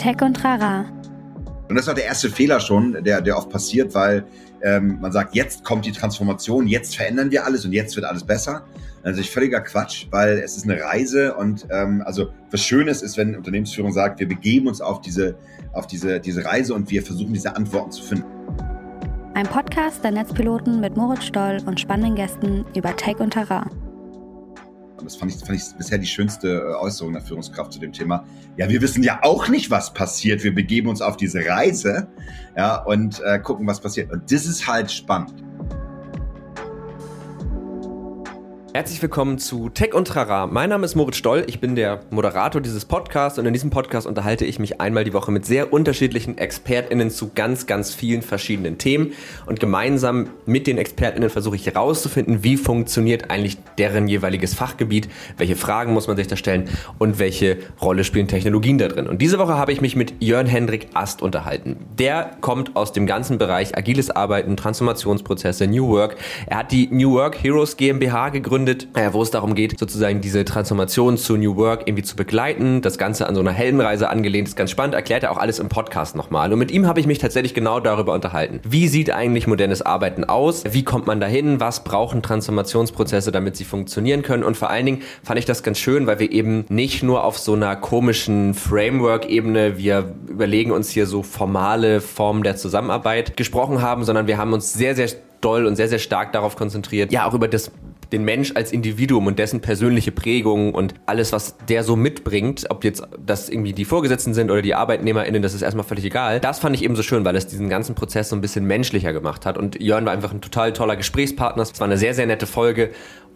Tech und Rara. Und das ist auch der erste Fehler schon, der, der oft passiert, weil ähm, man sagt, jetzt kommt die Transformation, jetzt verändern wir alles und jetzt wird alles besser. Also ich völliger Quatsch, weil es ist eine Reise und ähm, also was Schönes ist, wenn Unternehmensführung sagt, wir begeben uns auf diese, auf diese, diese Reise und wir versuchen diese Antworten zu finden. Ein Podcast der Netzpiloten mit Moritz Stoll und spannenden Gästen über Tech und Terrain. Und das fand ich, fand ich bisher die schönste äh, Äußerung der Führungskraft zu dem Thema. Ja, wir wissen ja auch nicht, was passiert. Wir begeben uns auf diese Reise ja, und äh, gucken, was passiert. Und das ist halt spannend. Herzlich willkommen zu Tech und Trara. Mein Name ist Moritz Stoll, ich bin der Moderator dieses Podcasts und in diesem Podcast unterhalte ich mich einmal die Woche mit sehr unterschiedlichen ExpertInnen zu ganz, ganz vielen verschiedenen Themen und gemeinsam mit den ExpertInnen versuche ich herauszufinden, wie funktioniert eigentlich deren jeweiliges Fachgebiet, welche Fragen muss man sich da stellen und welche Rolle spielen Technologien da drin. Und diese Woche habe ich mich mit Jörn Hendrik Ast unterhalten. Der kommt aus dem ganzen Bereich agiles Arbeiten, Transformationsprozesse, New Work. Er hat die New Work Heroes GmbH gegründet gegründet, äh, wo es darum geht, sozusagen diese Transformation zu New Work irgendwie zu begleiten. Das Ganze an so einer Heldenreise angelehnt, ist ganz spannend, erklärt er auch alles im Podcast nochmal. Und mit ihm habe ich mich tatsächlich genau darüber unterhalten. Wie sieht eigentlich modernes Arbeiten aus? Wie kommt man dahin? Was brauchen Transformationsprozesse, damit sie funktionieren können? Und vor allen Dingen fand ich das ganz schön, weil wir eben nicht nur auf so einer komischen Framework-Ebene, wir überlegen uns hier so formale Formen der Zusammenarbeit gesprochen haben, sondern wir haben uns sehr, sehr doll und sehr, sehr stark darauf konzentriert, ja auch über das den Mensch als Individuum und dessen persönliche Prägung und alles, was der so mitbringt, ob jetzt das irgendwie die Vorgesetzten sind oder die ArbeitnehmerInnen, das ist erstmal völlig egal. Das fand ich eben so schön, weil es diesen ganzen Prozess so ein bisschen menschlicher gemacht hat. Und Jörn war einfach ein total toller Gesprächspartner. Es war eine sehr, sehr nette Folge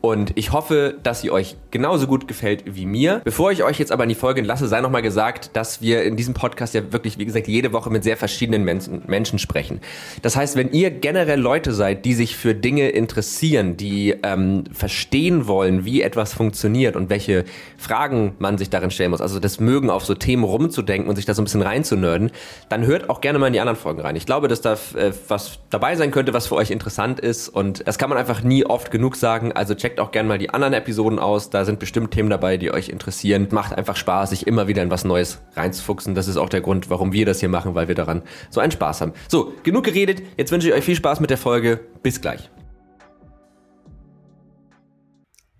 und ich hoffe, dass sie euch genauso gut gefällt wie mir. Bevor ich euch jetzt aber in die Folge lasse, sei nochmal gesagt, dass wir in diesem Podcast ja wirklich, wie gesagt, jede Woche mit sehr verschiedenen Menschen, Menschen sprechen. Das heißt, wenn ihr generell Leute seid, die sich für Dinge interessieren, die ähm, verstehen wollen, wie etwas funktioniert und welche Fragen man sich darin stellen muss, also das Mögen auf so Themen rumzudenken und sich da so ein bisschen reinzunörden, dann hört auch gerne mal in die anderen Folgen rein. Ich glaube, dass da äh, was dabei sein könnte, was für euch interessant ist und das kann man einfach nie oft genug sagen. Also checkt auch gerne mal die anderen Episoden aus. Da sind bestimmt Themen dabei, die euch interessieren. Macht einfach Spaß, sich immer wieder in was Neues reinzufuchsen. Das ist auch der Grund, warum wir das hier machen, weil wir daran so einen Spaß haben. So, genug geredet. Jetzt wünsche ich euch viel Spaß mit der Folge. Bis gleich.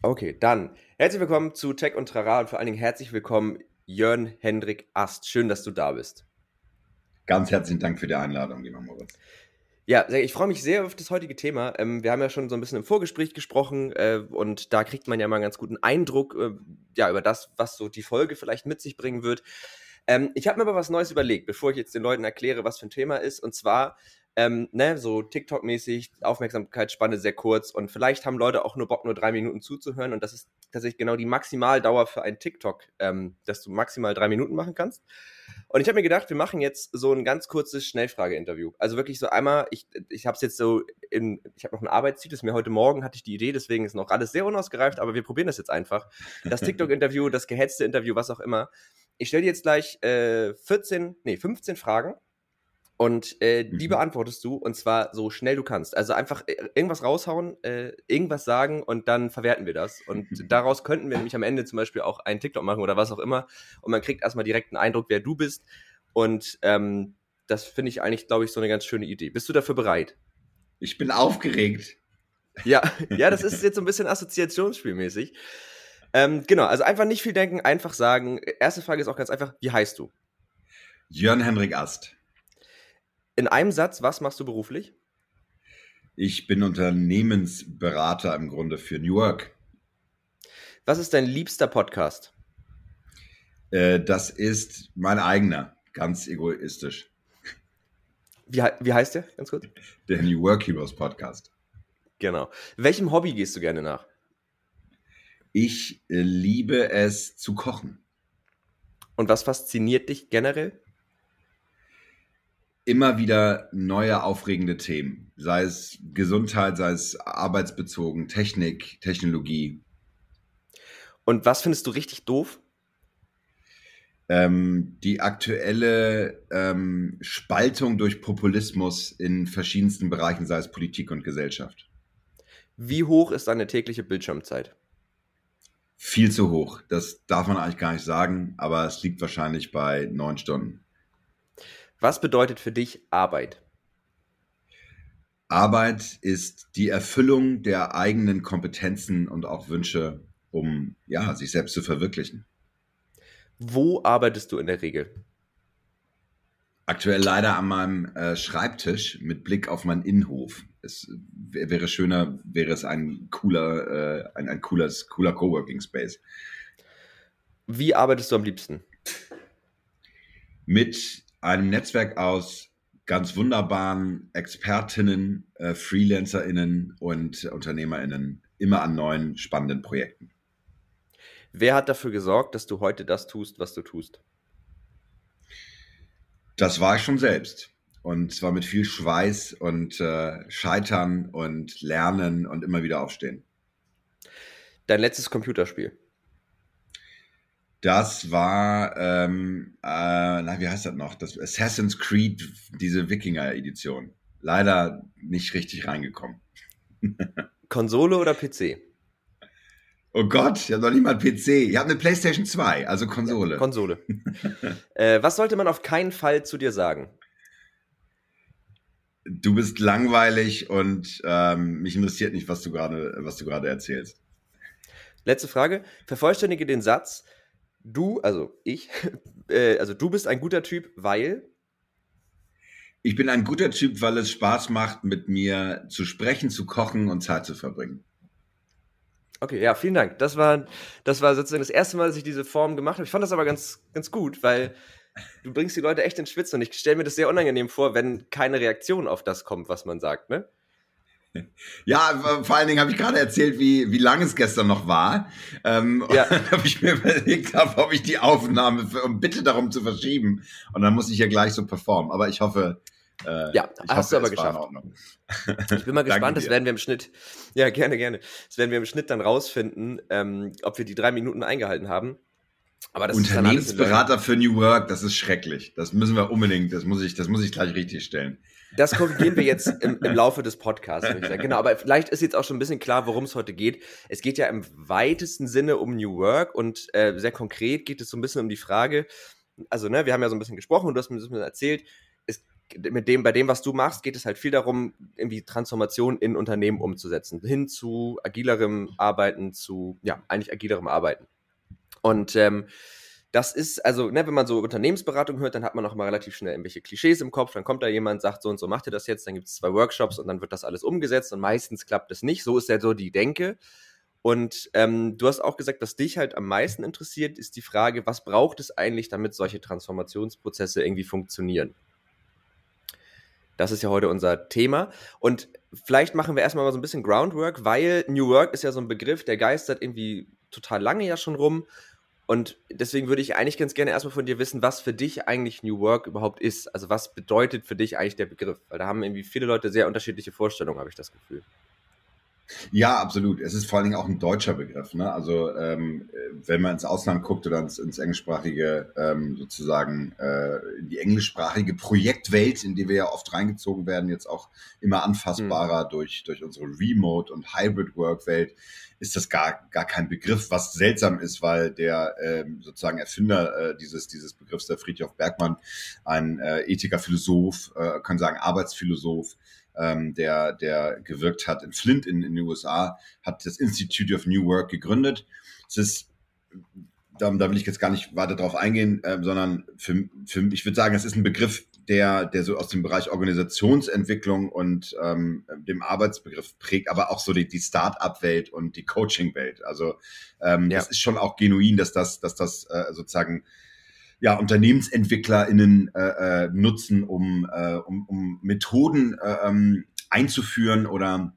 Okay, dann herzlich willkommen zu Tech und Trara und vor allen Dingen herzlich willkommen Jörn Hendrik Ast. Schön, dass du da bist. Ganz herzlichen Dank für die Einladung, lieber Moritz. Ja, ich freue mich sehr auf das heutige Thema. Ähm, wir haben ja schon so ein bisschen im Vorgespräch gesprochen äh, und da kriegt man ja mal einen ganz guten Eindruck äh, ja, über das, was so die Folge vielleicht mit sich bringen wird. Ähm, ich habe mir aber was Neues überlegt, bevor ich jetzt den Leuten erkläre, was für ein Thema ist. Und zwar, ähm, ne, so TikTok-mäßig, Aufmerksamkeitsspanne sehr kurz und vielleicht haben Leute auch nur Bock, nur drei Minuten zuzuhören und das ist tatsächlich genau die Maximaldauer für ein TikTok, ähm, dass du maximal drei Minuten machen kannst. Und ich habe mir gedacht, wir machen jetzt so ein ganz kurzes Schnellfrage-Interview. Also wirklich so einmal, ich, ich habe es jetzt so in, ich habe noch ein Arbeitsziel, das mir heute Morgen hatte ich die Idee, deswegen ist noch alles sehr unausgereift, aber wir probieren das jetzt einfach. Das TikTok-Interview, das gehetzte Interview, was auch immer. Ich stelle dir jetzt gleich äh, 14, nee, 15 Fragen und äh, die mhm. beantwortest du und zwar so schnell du kannst. Also einfach äh, irgendwas raushauen, äh, irgendwas sagen und dann verwerten wir das. Und daraus könnten wir nämlich am Ende zum Beispiel auch einen TikTok machen oder was auch immer. Und man kriegt erstmal direkt einen Eindruck, wer du bist. Und ähm, das finde ich eigentlich, glaube ich, so eine ganz schöne Idee. Bist du dafür bereit? Ich bin aufgeregt. Ja, ja, das ist jetzt so ein bisschen assoziationsspielmäßig. Ähm, genau, also einfach nicht viel denken, einfach sagen. Erste Frage ist auch ganz einfach, wie heißt du? Jörn Henrik Ast. In einem Satz, was machst du beruflich? Ich bin Unternehmensberater im Grunde für New Work. Was ist dein liebster Podcast? Äh, das ist mein eigener, ganz egoistisch. Wie, wie heißt der, ganz kurz? Der New Work Heroes Podcast. Genau. Welchem Hobby gehst du gerne nach? Ich äh, liebe es zu kochen. Und was fasziniert dich generell? Immer wieder neue aufregende Themen, sei es Gesundheit, sei es arbeitsbezogen, Technik, Technologie. Und was findest du richtig doof? Ähm, die aktuelle ähm, Spaltung durch Populismus in verschiedensten Bereichen, sei es Politik und Gesellschaft. Wie hoch ist deine tägliche Bildschirmzeit? Viel zu hoch. Das darf man eigentlich gar nicht sagen, aber es liegt wahrscheinlich bei neun Stunden. Was bedeutet für dich Arbeit? Arbeit ist die Erfüllung der eigenen Kompetenzen und auch Wünsche, um ja, sich selbst zu verwirklichen. Wo arbeitest du in der Regel? Aktuell leider an meinem äh, Schreibtisch mit Blick auf meinen Innenhof. Es wäre schöner, wäre es ein cooler, äh, ein, ein cooles, cooler Coworking Space. Wie arbeitest du am liebsten? Mit einem Netzwerk aus ganz wunderbaren Expertinnen, äh, FreelancerInnen und UnternehmerInnen immer an neuen spannenden Projekten. Wer hat dafür gesorgt, dass du heute das tust, was du tust? Das war ich schon selbst. Und zwar mit viel Schweiß und äh, Scheitern und Lernen und immer wieder aufstehen. Dein letztes Computerspiel? Das war, ähm, äh, na, wie heißt das noch? Das Assassin's Creed, diese Wikinger-Edition. Leider nicht richtig reingekommen. Konsole oder PC? Oh Gott, ich habe noch nicht mal einen PC. Ich habe eine PlayStation 2, also Konsole. Ja, Konsole. äh, was sollte man auf keinen Fall zu dir sagen? Du bist langweilig und ähm, mich interessiert nicht, was du gerade, was du gerade erzählst. Letzte Frage. Vervollständige den Satz. Du, also ich, äh, also du bist ein guter Typ, weil. Ich bin ein guter Typ, weil es Spaß macht, mit mir zu sprechen, zu kochen und Zeit zu verbringen. Okay, ja, vielen Dank. Das war, das war sozusagen das erste Mal, dass ich diese Form gemacht habe. Ich fand das aber ganz, ganz gut, weil du bringst die Leute echt ins Schwitzen und ich stelle mir das sehr unangenehm vor, wenn keine Reaktion auf das kommt, was man sagt, ne? Ja, vor allen Dingen habe ich gerade erzählt, wie, wie lang es gestern noch war. Ähm, ja. Habe ich mir überlegt, habe, ob ich die Aufnahme für, um bitte darum zu verschieben. Und dann muss ich ja gleich so performen. Aber ich hoffe, äh, ja, ich hast hoffe, du aber geschafft. Ich bin mal gespannt, das werden wir im Schnitt, ja, gerne, gerne. Das werden wir im Schnitt dann rausfinden, ähm, ob wir die drei Minuten eingehalten haben. Aber das Unternehmensberater für New Work, das ist schrecklich. Das müssen wir unbedingt, das muss ich, das muss ich gleich richtig stellen. Das korrigieren wir jetzt im, im Laufe des Podcasts, würde ich sagen. Genau, aber vielleicht ist jetzt auch schon ein bisschen klar, worum es heute geht. Es geht ja im weitesten Sinne um New Work und äh, sehr konkret geht es so ein bisschen um die Frage, also ne, wir haben ja so ein bisschen gesprochen und du hast mir so ein bisschen erzählt, es, mit dem, bei dem, was du machst, geht es halt viel darum, irgendwie Transformation in Unternehmen umzusetzen, hin zu agilerem Arbeiten, zu, ja, eigentlich agilerem Arbeiten. Und ähm, das ist, also, ne, wenn man so Unternehmensberatung hört, dann hat man auch mal relativ schnell irgendwelche Klischees im Kopf. Dann kommt da jemand, sagt so und so, macht ihr das jetzt, dann gibt es zwei Workshops und dann wird das alles umgesetzt und meistens klappt es nicht. So ist ja so die Denke. Und ähm, du hast auch gesagt, was dich halt am meisten interessiert, ist die Frage, was braucht es eigentlich, damit solche Transformationsprozesse irgendwie funktionieren? Das ist ja heute unser Thema. Und vielleicht machen wir erstmal mal so ein bisschen Groundwork, weil New Work ist ja so ein Begriff, der geistert irgendwie total lange ja schon rum. Und deswegen würde ich eigentlich ganz gerne erstmal von dir wissen, was für dich eigentlich New Work überhaupt ist. Also was bedeutet für dich eigentlich der Begriff? Weil da haben irgendwie viele Leute sehr unterschiedliche Vorstellungen, habe ich das Gefühl. Ja, absolut. Es ist vor allen Dingen auch ein deutscher Begriff. Ne? Also ähm, wenn man ins Ausland guckt oder ins, ins englischsprachige, ähm, sozusagen äh, in die englischsprachige Projektwelt, in die wir ja oft reingezogen werden, jetzt auch immer anfassbarer mhm. durch, durch unsere Remote- und Hybrid-Work-Welt, ist das gar, gar kein Begriff, was seltsam ist, weil der ähm, sozusagen Erfinder äh, dieses, dieses Begriffs, der Friedhof Bergmann, ein äh, Ethiker, Philosoph, äh, kann sagen Arbeitsphilosoph, ähm, der, der gewirkt hat in Flint in, in den USA, hat das Institute of New Work gegründet. Es ist da, da will ich jetzt gar nicht weiter drauf eingehen, äh, sondern für, für, ich würde sagen, es ist ein Begriff, der, der so aus dem Bereich Organisationsentwicklung und ähm, dem Arbeitsbegriff prägt, aber auch so die, die Start-up-Welt und die Coaching-Welt. Also ähm, ja. das ist schon auch genuin, dass das, dass das äh, sozusagen ja, UnternehmensentwicklerInnen äh, äh, nutzen, um, äh, um, um Methoden äh, ähm, einzuführen oder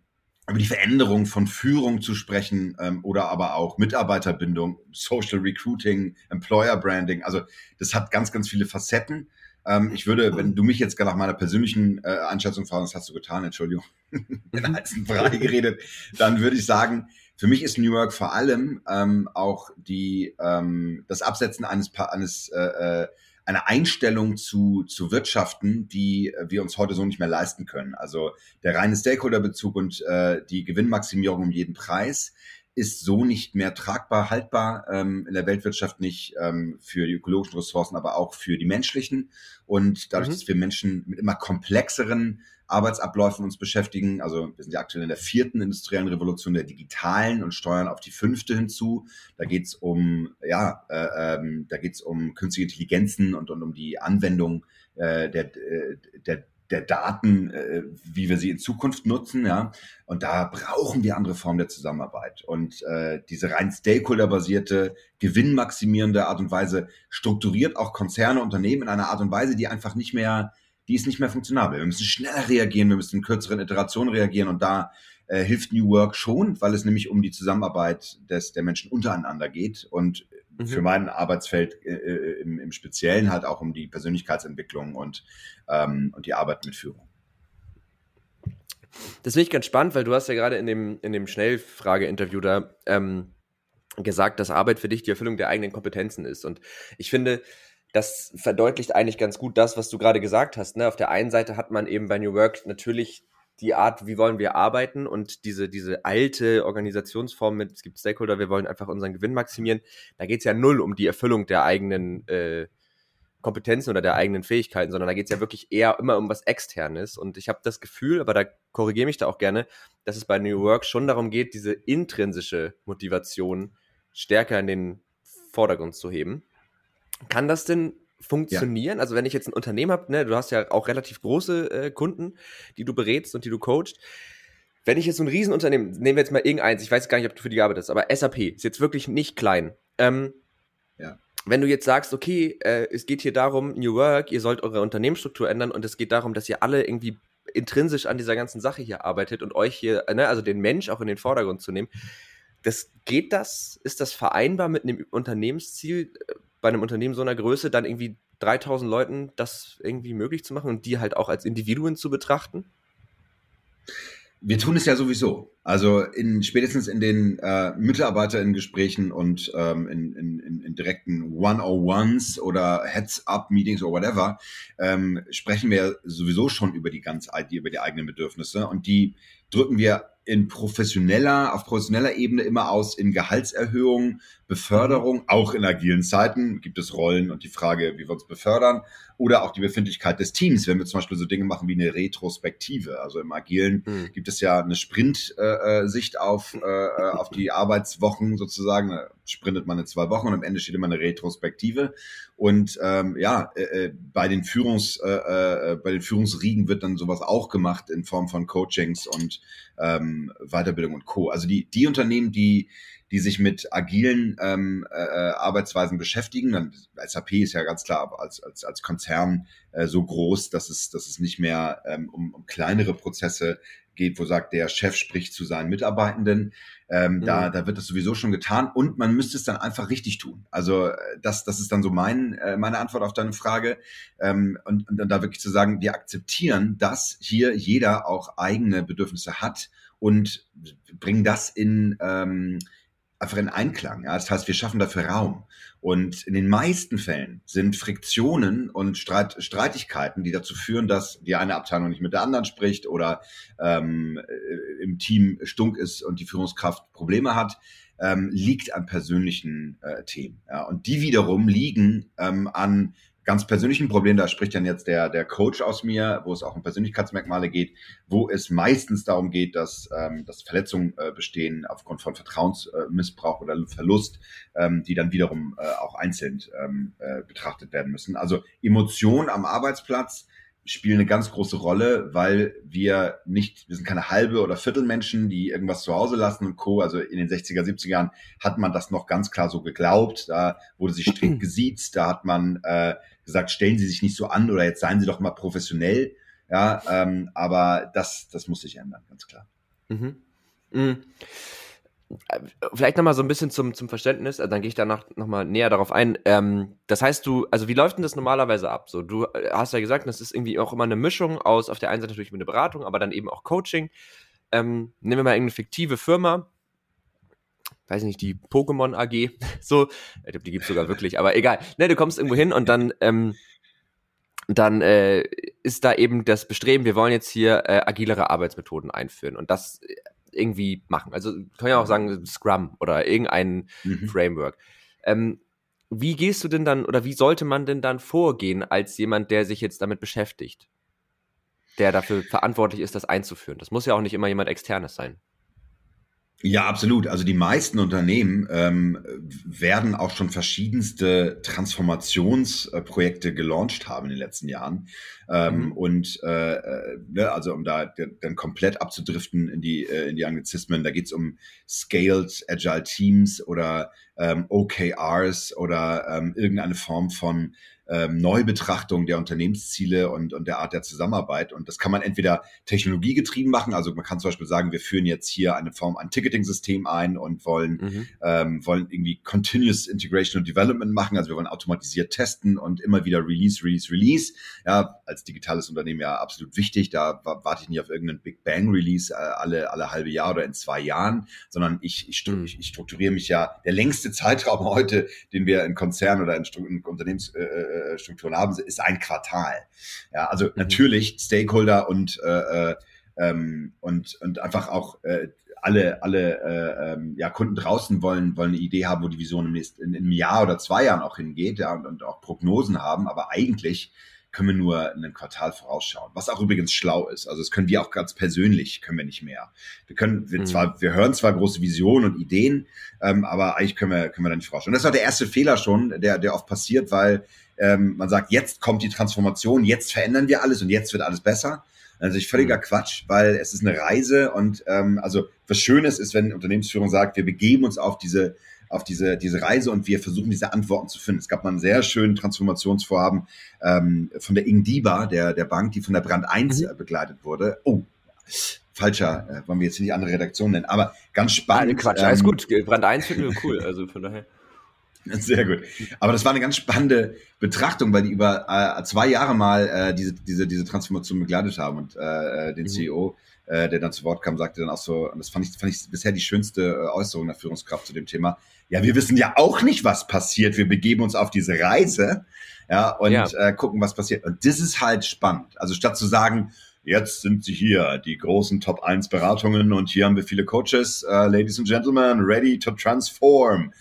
über die Veränderung von Führung zu sprechen ähm, oder aber auch Mitarbeiterbindung, Social Recruiting, Employer Branding. Also das hat ganz, ganz viele Facetten. Ähm, ich würde, wenn du mich jetzt nach meiner persönlichen äh, Einschätzung fragst, das hast du getan, Entschuldigung, in heißen Brei geredet, dann würde ich sagen, für mich ist New York vor allem ähm, auch die, ähm, das Absetzen eines, eines äh, äh eine Einstellung zu, zu Wirtschaften, die wir uns heute so nicht mehr leisten können. Also der reine Stakeholderbezug und äh, die Gewinnmaximierung um jeden Preis ist so nicht mehr tragbar, haltbar, ähm, in der Weltwirtschaft nicht ähm, für die ökologischen Ressourcen, aber auch für die menschlichen. Und dadurch, mhm. dass wir Menschen mit immer komplexeren Arbeitsabläufen uns beschäftigen. Also wir sind ja aktuell in der vierten industriellen Revolution der digitalen und steuern auf die fünfte hinzu. Da geht's um, ja, äh, ähm, da geht's um künstliche Intelligenzen und, und um die Anwendung äh, der, äh, der der Daten, äh, wie wir sie in Zukunft nutzen, ja. Und da brauchen wir andere Formen der Zusammenarbeit. Und äh, diese rein Stakeholder-basierte, gewinnmaximierende Art und Weise strukturiert auch Konzerne, Unternehmen in einer Art und Weise, die einfach nicht mehr die ist nicht mehr funktionabel. Wir müssen schneller reagieren, wir müssen in kürzeren Iterationen reagieren und da äh, hilft New Work schon, weil es nämlich um die Zusammenarbeit des, der Menschen untereinander geht und mhm. für mein Arbeitsfeld äh, äh, im, im Speziellen halt auch um die Persönlichkeitsentwicklung und, ähm, und die Arbeit mit Führung. Das finde ich ganz spannend, weil du hast ja gerade in dem, in dem Schnellfrage-Interview da ähm, gesagt, dass Arbeit für dich die Erfüllung der eigenen Kompetenzen ist. Und ich finde, das verdeutlicht eigentlich ganz gut das, was du gerade gesagt hast. Ne? Auf der einen Seite hat man eben bei New Work natürlich die Art, wie wollen wir arbeiten und diese, diese alte Organisationsform mit, es gibt Stakeholder, wir wollen einfach unseren Gewinn maximieren. Da geht es ja null um die Erfüllung der eigenen äh, Kompetenzen oder der eigenen Fähigkeiten, sondern da geht es ja wirklich eher immer um was Externes. Und ich habe das Gefühl, aber da korrigiere mich da auch gerne, dass es bei New Work schon darum geht, diese intrinsische Motivation stärker in den Vordergrund zu heben. Kann das denn funktionieren? Ja. Also wenn ich jetzt ein Unternehmen habe, ne, du hast ja auch relativ große äh, Kunden, die du berätst und die du coachst. Wenn ich jetzt so ein Riesenunternehmen, nehmen wir jetzt mal irgendeins, ich weiß gar nicht, ob du für die gearbeitet hast, aber SAP ist jetzt wirklich nicht klein. Ähm, ja. Wenn du jetzt sagst, okay, äh, es geht hier darum, New Work, ihr sollt eure Unternehmensstruktur ändern und es geht darum, dass ihr alle irgendwie intrinsisch an dieser ganzen Sache hier arbeitet und euch hier, ne, also den Mensch auch in den Vordergrund zu nehmen. Das geht das? Ist das vereinbar mit einem Unternehmensziel? Bei einem Unternehmen so einer Größe dann irgendwie 3000 Leuten das irgendwie möglich zu machen und die halt auch als Individuen zu betrachten? Wir tun es ja sowieso. Also in, spätestens in den äh, MitarbeiterInnen-Gesprächen und ähm, in, in, in direkten One-on-Ones oder Heads-up-Meetings oder whatever, ähm, sprechen wir sowieso schon über die ganz über die eigenen Bedürfnisse und die drücken wir in professioneller, auf professioneller Ebene immer aus in Gehaltserhöhung, Beförderung, auch in agilen Zeiten gibt es Rollen und die Frage, wie wir uns befördern oder auch die Befindlichkeit des Teams, wenn wir zum Beispiel so Dinge machen wie eine Retrospektive. Also im Agilen mhm. gibt es ja eine Sprint-Sicht äh, auf, äh, auf die Arbeitswochen sozusagen. Da sprintet man in zwei Wochen und am Ende steht immer eine Retrospektive. Und ähm, ja, äh, äh bei den Führungs, äh, äh, bei den Führungsriegen wird dann sowas auch gemacht in Form von Coachings und ähm, Weiterbildung und Co. Also die, die Unternehmen, die die sich mit agilen ähm, äh, äh Arbeitsweisen beschäftigen. Dann, SAP ist ja ganz klar als, als, als Konzern äh, so groß, dass es, dass es nicht mehr ähm, um, um kleinere Prozesse geht, wo sagt, der Chef spricht zu seinen Mitarbeitenden. Ähm, mhm. da, da wird das sowieso schon getan und man müsste es dann einfach richtig tun. Also äh, das, das ist dann so mein, äh, meine Antwort auf deine Frage. Ähm, und, und dann da wirklich zu sagen, wir akzeptieren, dass hier jeder auch eigene Bedürfnisse hat und bringen das in, ähm, einfach in Einklang. Ja? Das heißt, wir schaffen dafür Raum. Und in den meisten Fällen sind Friktionen und Streit, Streitigkeiten, die dazu führen, dass die eine Abteilung nicht mit der anderen spricht oder ähm, äh, im Team stunk ist und die Führungskraft Probleme hat, ähm, liegt an persönlichen äh, Themen. Ja? Und die wiederum liegen ähm, an ganz persönlichen Problem, da spricht dann jetzt der, der Coach aus mir, wo es auch um Persönlichkeitsmerkmale geht, wo es meistens darum geht, dass, ähm, dass Verletzungen äh, bestehen aufgrund von Vertrauensmissbrauch äh, oder Verlust, ähm, die dann wiederum äh, auch einzeln ähm, äh, betrachtet werden müssen. Also Emotionen am Arbeitsplatz spielen eine ganz große Rolle, weil wir nicht, wir sind keine halbe oder Viertelmenschen, die irgendwas zu Hause lassen und Co. Also in den 60er, 70er Jahren hat man das noch ganz klar so geglaubt. Da wurde sich strikt gesiezt, da hat man äh, gesagt, stellen Sie sich nicht so an oder jetzt seien Sie doch mal professionell. Ja, ähm, aber das, das muss sich ändern, ganz klar. Mhm. Mhm. Vielleicht nochmal so ein bisschen zum, zum Verständnis, äh, dann gehe ich danach nochmal näher darauf ein. Ähm, das heißt, du, also wie läuft denn das normalerweise ab? So, du äh, hast ja gesagt, das ist irgendwie auch immer eine Mischung aus, auf der einen Seite natürlich mit einer Beratung, aber dann eben auch Coaching. Ähm, nehmen wir mal irgendeine fiktive Firma, weiß nicht, die Pokémon AG, so, ich glaube, die gibt's sogar wirklich, aber egal. Ne, du kommst irgendwo hin und dann, ähm, dann äh, ist da eben das Bestreben, wir wollen jetzt hier äh, agilere Arbeitsmethoden einführen. Und das irgendwie machen. Also kann ja auch sagen Scrum oder irgendein mhm. Framework. Ähm, wie gehst du denn dann oder wie sollte man denn dann vorgehen als jemand, der sich jetzt damit beschäftigt? Der dafür verantwortlich ist, das einzuführen. Das muss ja auch nicht immer jemand externes sein. Ja, absolut. Also die meisten Unternehmen ähm, werden auch schon verschiedenste Transformationsprojekte gelauncht haben in den letzten Jahren. Ähm, mhm. Und äh, äh ne, also um da dann komplett abzudriften in die, äh, in die Anglizismen, da geht's um Scaled Agile Teams oder ähm, OKRs oder ähm, irgendeine Form von ähm, Neubetrachtung der Unternehmensziele und, und der Art der Zusammenarbeit. Und das kann man entweder technologiegetrieben machen, also man kann zum Beispiel sagen, wir führen jetzt hier eine Form ein Ticketing-System ein und wollen, mhm. ähm, wollen irgendwie Continuous Integration und Development machen, also wir wollen automatisiert testen und immer wieder Release, Release, Release. Ja, als digitales Unternehmen ja absolut wichtig, da warte ich nicht auf irgendeinen Big Bang Release äh, alle, alle halbe Jahr oder in zwei Jahren, sondern ich, ich, mhm. ich, ich strukturiere mich ja, der längste Zeitraum heute, den wir in Konzernen oder in, in Unternehmens äh, äh Strukturen haben, ist ein Quartal. Ja, also mhm. natürlich Stakeholder und äh, äh, ähm, und und einfach auch äh, alle alle äh, ähm, ja, Kunden draußen wollen wollen eine Idee haben, wo die Vision im nächsten in, in einem Jahr oder zwei Jahren auch hingeht ja, und, und auch Prognosen haben, aber eigentlich können wir nur in einem Quartal vorausschauen, was auch übrigens schlau ist. Also das können wir auch ganz persönlich, können wir nicht mehr. Wir können, wir mhm. zwar, wir hören zwar große Visionen und Ideen, ähm, aber eigentlich können wir, können wir da nicht vorausschauen. Das war der erste Fehler schon, der, der oft passiert, weil ähm, man sagt, jetzt kommt die Transformation, jetzt verändern wir alles und jetzt wird alles besser. Also ich völliger mhm. Quatsch, weil es ist eine Reise und ähm, also was Schönes ist, wenn Unternehmensführung sagt, wir begeben uns auf diese auf diese, diese Reise und wir versuchen diese Antworten zu finden. Es gab mal einen sehr schönen Transformationsvorhaben ähm, von der Ingdiba, der, der Bank, die von der Brand 1 mhm. begleitet wurde. Oh, falscher, äh, wollen wir jetzt nicht andere Redaktion nennen, aber ganz spannend. Quatsch, alles ähm, gut. Brand 1 finden wir cool, also von daher. Sehr gut. Aber das war eine ganz spannende Betrachtung, weil die über äh, zwei Jahre mal äh, diese, diese, diese Transformation begleitet haben und äh, äh den mhm. CEO, äh, der dann zu Wort kam, sagte dann auch so, und das fand ich, fand ich bisher die schönste äh, Äußerung der Führungskraft zu dem Thema. Ja, wir wissen ja auch nicht, was passiert. Wir begeben uns auf diese Reise, ja, und ja. Äh, gucken, was passiert. Und das ist halt spannend. Also statt zu sagen, jetzt sind sie hier, die großen Top 1 Beratungen und hier haben wir viele Coaches, uh, Ladies and Gentlemen, ready to transform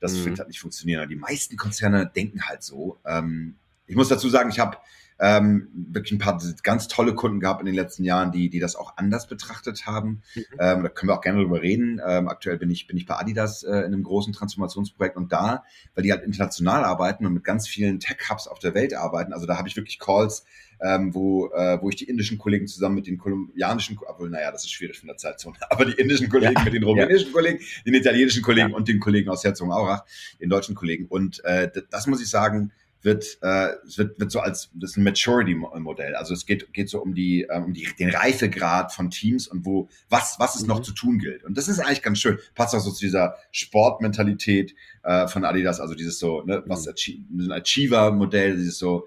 das mhm. wird halt nicht funktionieren. Die meisten Konzerne denken halt so. Ähm, ich muss dazu sagen, ich habe ähm, wirklich ein paar ganz tolle Kunden gehabt in den letzten Jahren, die, die das auch anders betrachtet haben. Mhm. Ähm, da können wir auch gerne drüber reden. Ähm, aktuell bin ich, bin ich bei Adidas äh, in einem großen Transformationsprojekt und da, weil die halt international arbeiten und mit ganz vielen Tech-Hubs auf der Welt arbeiten, also da habe ich wirklich Calls ähm, wo, äh, wo ich die indischen Kollegen zusammen mit den kolumbianischen, obwohl, naja, das ist schwierig von der Zeitzone, aber die indischen Kollegen ja. mit den rumänischen ja. Kollegen, den italienischen Kollegen ja. und den Kollegen aus Herzogenaurach, den deutschen Kollegen. Und äh, das muss ich sagen, wird, äh, wird, wird so als das ist ein Maturity-Modell. Also es geht, geht so um die, äh, um die, den Reifegrad von Teams und wo, was, was es mhm. noch zu tun gilt. Und das ist eigentlich ganz schön. Passt auch so zu dieser Sportmentalität äh, von Adidas, also dieses so, ne, was mhm. ein Achiever-Modell, dieses so,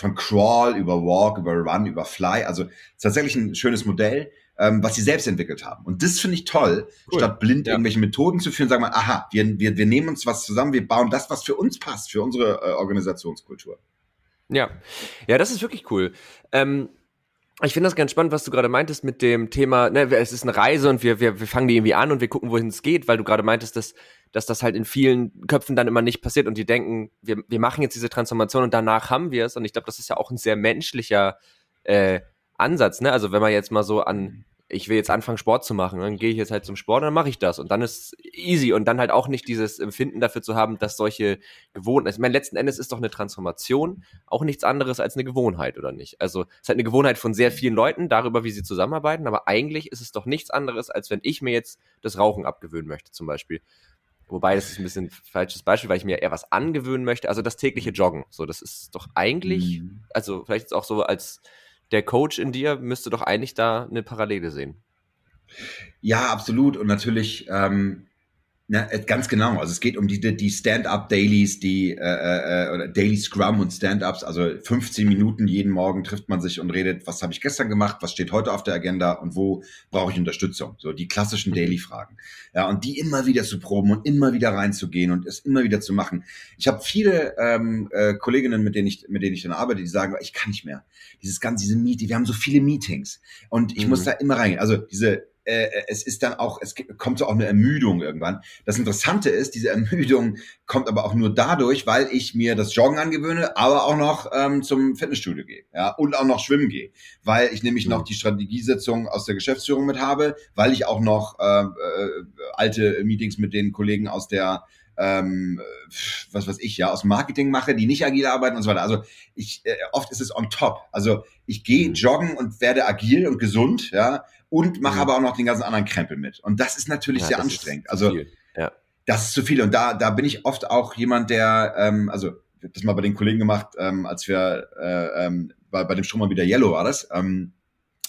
von Crawl über Walk, über Run, über Fly. Also tatsächlich ein schönes Modell, ähm, was sie selbst entwickelt haben. Und das finde ich toll, cool. statt blind ja. irgendwelche Methoden zu führen, sagen wir, aha, wir, wir, wir nehmen uns was zusammen, wir bauen das, was für uns passt, für unsere äh, Organisationskultur. Ja, ja, das ist wirklich cool. Ähm, ich finde das ganz spannend, was du gerade meintest mit dem Thema, ne, es ist eine Reise und wir, wir, wir fangen die irgendwie an und wir gucken, wohin es geht, weil du gerade meintest, dass, dass das halt in vielen Köpfen dann immer nicht passiert und die denken, wir, wir machen jetzt diese Transformation und danach haben wir es. Und ich glaube, das ist ja auch ein sehr menschlicher äh, Ansatz, ne? Also wenn man jetzt mal so an ich will jetzt anfangen, Sport zu machen. Dann gehe ich jetzt halt zum Sport und dann mache ich das. Und dann ist easy. Und dann halt auch nicht dieses Empfinden dafür zu haben, dass solche Gewohnheiten. Ich meine, letzten Endes ist doch eine Transformation auch nichts anderes als eine Gewohnheit, oder nicht? Also es ist halt eine Gewohnheit von sehr vielen Leuten darüber, wie sie zusammenarbeiten. Aber eigentlich ist es doch nichts anderes, als wenn ich mir jetzt das Rauchen abgewöhnen möchte, zum Beispiel. Wobei, das ist ein bisschen ein falsches Beispiel, weil ich mir eher was angewöhnen möchte. Also das tägliche Joggen. So, das ist doch eigentlich, mhm. also vielleicht jetzt auch so als der Coach in dir müsste doch eigentlich da eine Parallele sehen. Ja, absolut. Und natürlich, ähm, na, äh, ganz genau. Also es geht um die, die Stand-up-Dailies, die äh, äh, oder Daily Scrum und Stand-ups. Also 15 Minuten jeden Morgen trifft man sich und redet, was habe ich gestern gemacht, was steht heute auf der Agenda und wo brauche ich Unterstützung. So die klassischen Daily-Fragen. Ja, und die immer wieder zu proben und immer wieder reinzugehen und es immer wieder zu machen. Ich habe viele ähm, äh, Kolleginnen, mit denen ich mit denen ich dann arbeite, die sagen, ich kann nicht mehr. Dieses ganze, diese Meeting, wir haben so viele Meetings und ich mhm. muss da immer reingehen. Also diese äh, es ist dann auch, es kommt so auch eine Ermüdung irgendwann. Das Interessante ist, diese Ermüdung kommt aber auch nur dadurch, weil ich mir das Joggen angewöhne, aber auch noch ähm, zum Fitnessstudio gehe, ja, und auch noch schwimmen gehe, weil ich nämlich mhm. noch die Strategiesitzung aus der Geschäftsführung mit habe, weil ich auch noch äh, äh, alte Meetings mit den Kollegen aus der ähm, was weiß ich, ja, aus Marketing mache, die nicht agil arbeiten und so weiter. Also ich, äh, oft ist es on top. Also ich gehe mhm. joggen und werde agil und gesund, ja, und mache mhm. aber auch noch den ganzen anderen Krempel mit. Und das ist natürlich ja, sehr anstrengend. Also ja. das ist zu viel. Und da, da bin ich oft auch jemand, der, ähm, also das mal bei den Kollegen gemacht, ähm, als wir äh, ähm, bei, bei dem Strom wieder Yellow war das. Ähm,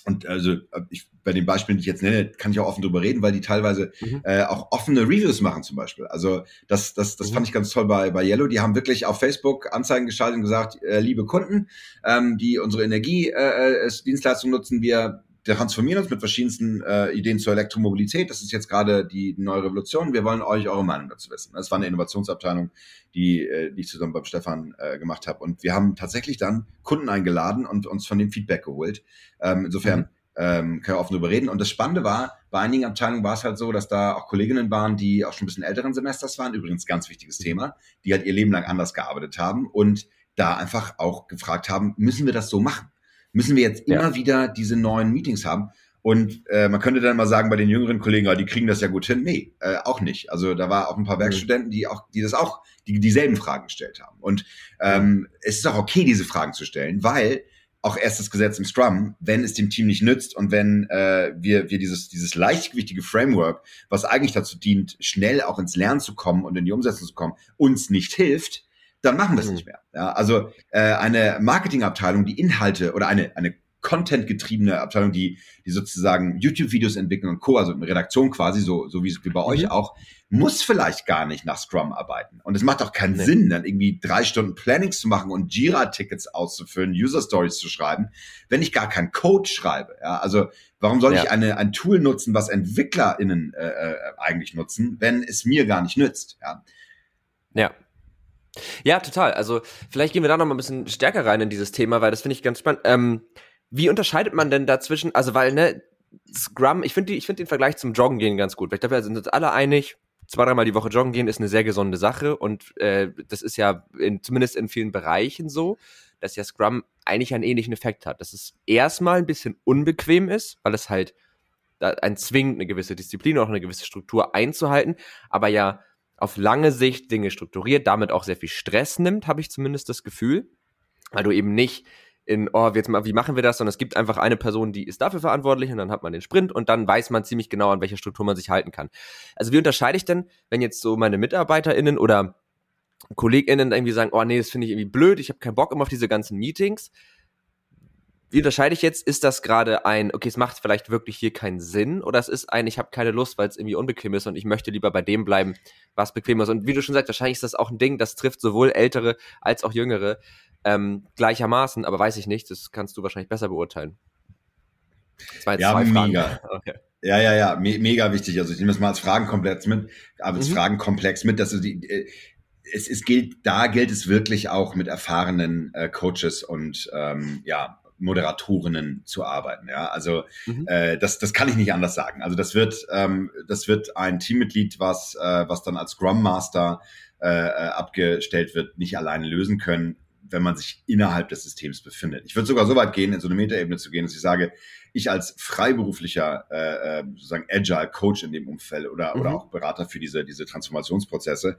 und also ich, bei den Beispielen, die ich jetzt nenne, kann ich auch offen drüber reden, weil die teilweise mhm. äh, auch offene Reviews machen zum Beispiel. Also das, das, das mhm. fand ich ganz toll bei, bei Yellow. Die haben wirklich auf Facebook Anzeigen geschaltet und gesagt, äh, liebe Kunden, ähm, die unsere Energiedienstleistung äh, nutzen, wir transformieren uns mit verschiedensten äh, Ideen zur Elektromobilität. Das ist jetzt gerade die neue Revolution. Wir wollen euch eure Meinung dazu wissen. Das war eine Innovationsabteilung, die, äh, die ich zusammen beim Stefan äh, gemacht habe. Und wir haben tatsächlich dann Kunden eingeladen und uns von dem Feedback geholt. Ähm, insofern mhm. ähm, können wir offen darüber reden. Und das Spannende war, bei einigen Abteilungen war es halt so, dass da auch Kolleginnen waren, die auch schon ein bisschen älteren Semesters waren. Übrigens ganz wichtiges Thema, die halt ihr Leben lang anders gearbeitet haben und da einfach auch gefragt haben, müssen wir das so machen? Müssen wir jetzt immer ja. wieder diese neuen Meetings haben. Und äh, man könnte dann mal sagen, bei den jüngeren Kollegen, ja, die kriegen das ja gut hin. Nee, äh, auch nicht. Also da war auch ein paar mhm. Werkstudenten, die auch, die das auch, die dieselben Fragen gestellt haben. Und ähm, es ist auch okay, diese Fragen zu stellen, weil auch erstes Gesetz im Scrum, wenn es dem Team nicht nützt und wenn äh, wir, wir dieses, dieses leichtgewichtige Framework, was eigentlich dazu dient, schnell auch ins Lernen zu kommen und in die Umsetzung zu kommen, uns nicht hilft, dann machen wir es mhm. nicht mehr. Ja, also äh, eine Marketingabteilung, die Inhalte oder eine, eine Content-getriebene Abteilung, die, die sozusagen YouTube-Videos entwickeln und Co., also eine Redaktion quasi, so, so wie es wie bei mhm. euch auch, muss vielleicht gar nicht nach Scrum arbeiten. Und es macht auch keinen nee. Sinn, dann irgendwie drei Stunden Plannings zu machen und Jira-Tickets auszufüllen, User-Stories zu schreiben, wenn ich gar keinen Code schreibe. Ja, also warum soll ja. ich eine, ein Tool nutzen, was EntwicklerInnen äh, äh, eigentlich nutzen, wenn es mir gar nicht nützt? Ja. Ja, ja, total. Also vielleicht gehen wir da noch mal ein bisschen stärker rein in dieses Thema, weil das finde ich ganz spannend. Ähm, wie unterscheidet man denn dazwischen, also weil, ne, Scrum, ich finde ich finde den Vergleich zum Joggen gehen ganz gut, weil ich glaube, wir sind uns alle einig, zwei, dreimal die Woche joggen gehen ist eine sehr gesunde Sache und äh, das ist ja in, zumindest in vielen Bereichen so, dass ja Scrum eigentlich einen ähnlichen Effekt hat. Dass es erstmal ein bisschen unbequem ist, weil es halt ein zwingt, eine gewisse Disziplin, auch eine gewisse Struktur einzuhalten, aber ja auf lange Sicht Dinge strukturiert, damit auch sehr viel Stress nimmt, habe ich zumindest das Gefühl. Weil du eben nicht in, oh, jetzt mal, wie machen wir das, sondern es gibt einfach eine Person, die ist dafür verantwortlich und dann hat man den Sprint und dann weiß man ziemlich genau, an welcher Struktur man sich halten kann. Also wie unterscheide ich denn, wenn jetzt so meine MitarbeiterInnen oder KollegInnen irgendwie sagen, oh nee, das finde ich irgendwie blöd, ich habe keinen Bock immer auf diese ganzen Meetings, wie unterscheide ich jetzt? Ist das gerade ein, okay, es macht vielleicht wirklich hier keinen Sinn oder es ist ein, ich habe keine Lust, weil es irgendwie unbequem ist und ich möchte lieber bei dem bleiben, was bequem ist. Und wie du schon sagst, wahrscheinlich ist das auch ein Ding, das trifft sowohl ältere als auch jüngere ähm, gleichermaßen, aber weiß ich nicht, das kannst du wahrscheinlich besser beurteilen. Das jetzt ja, zwei mega. Okay. Ja, ja, ja, me mega wichtig. Also ich nehme es mal als Fragenkomplex mit, aber als mhm. Fragenkomplex mit, dass du die, äh, es, es gilt, da gilt es wirklich auch mit erfahrenen äh, Coaches und ähm, ja, Moderatorinnen zu arbeiten. Ja, also mhm. äh, das, das kann ich nicht anders sagen. Also das wird, ähm, das wird ein Teammitglied, was, äh, was dann als Scrum Master äh, äh, abgestellt wird, nicht alleine lösen können, wenn man sich innerhalb des Systems befindet. Ich würde sogar so weit gehen, in so eine Metaebene zu gehen, dass ich sage, ich als freiberuflicher äh, äh sozusagen Agile Coach in dem Umfeld oder, mhm. oder auch Berater für diese, diese Transformationsprozesse,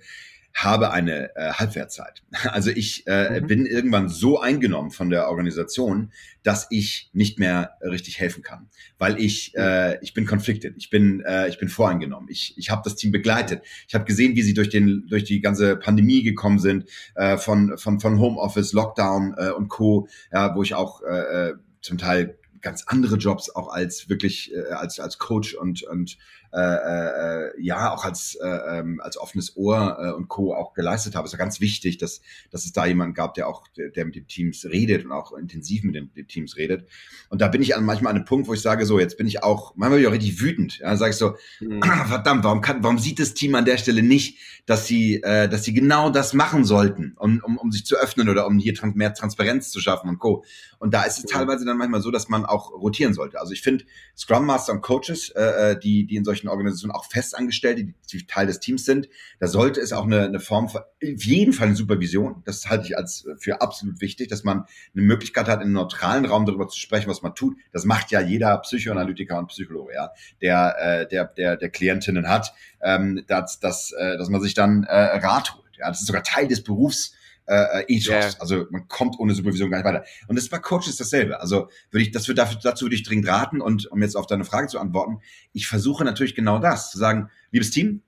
habe eine äh, Halbwertzeit. Also ich äh, mhm. bin irgendwann so eingenommen von der Organisation, dass ich nicht mehr richtig helfen kann, weil ich äh, ich bin conflicted, ich bin äh, ich bin voreingenommen. Ich ich habe das Team begleitet. Ich habe gesehen, wie sie durch den durch die ganze Pandemie gekommen sind, äh, von von von Homeoffice, Lockdown äh, und Co. Ja, wo ich auch äh, äh zum Teil ganz andere Jobs auch als wirklich äh, als als Coach und und äh, äh, ja auch als äh, ähm, als offenes Ohr äh, und Co auch geleistet habe. Es war ganz wichtig, dass dass es da jemanden gab, der auch der, der mit den Teams redet und auch intensiv mit den, den, Teams redet. Und da bin ich an manchmal an einem Punkt, wo ich sage so, jetzt bin ich auch manchmal bin ich auch richtig wütend. Ja, sage ich so, mhm. ah, verdammt, warum kann warum sieht das Team an der Stelle nicht, dass sie äh, dass sie genau das machen sollten, um, um, um sich zu öffnen oder um hier mehr Transparenz zu schaffen und Co. Und da ist es mhm. teilweise dann manchmal so, dass man auch rotieren sollte. Also ich finde Scrum Master und Coaches, äh, äh, die die in solchen Organisationen auch Festangestellte, die, die Teil des Teams sind, da sollte es auch eine, eine Form von, auf jeden Fall eine Supervision. Das halte ich als äh, für absolut wichtig, dass man eine Möglichkeit hat, in einem neutralen Raum darüber zu sprechen, was man tut. Das macht ja jeder Psychoanalytiker und Psychologe, ja, der, äh, der, der, der Klientinnen hat, ähm, dass, dass, äh, dass man sich dann Rat holt. Ja, das ist sogar Teil des Berufs äh, äh, Ethos. Yeah. Also man kommt ohne Supervision gar nicht weiter. Und das bei Coaches dasselbe. Also würde ich, das wird dafür, dazu würde ich dringend raten. Und um jetzt auf deine Frage zu antworten, ich versuche natürlich genau das, zu sagen, liebes Team,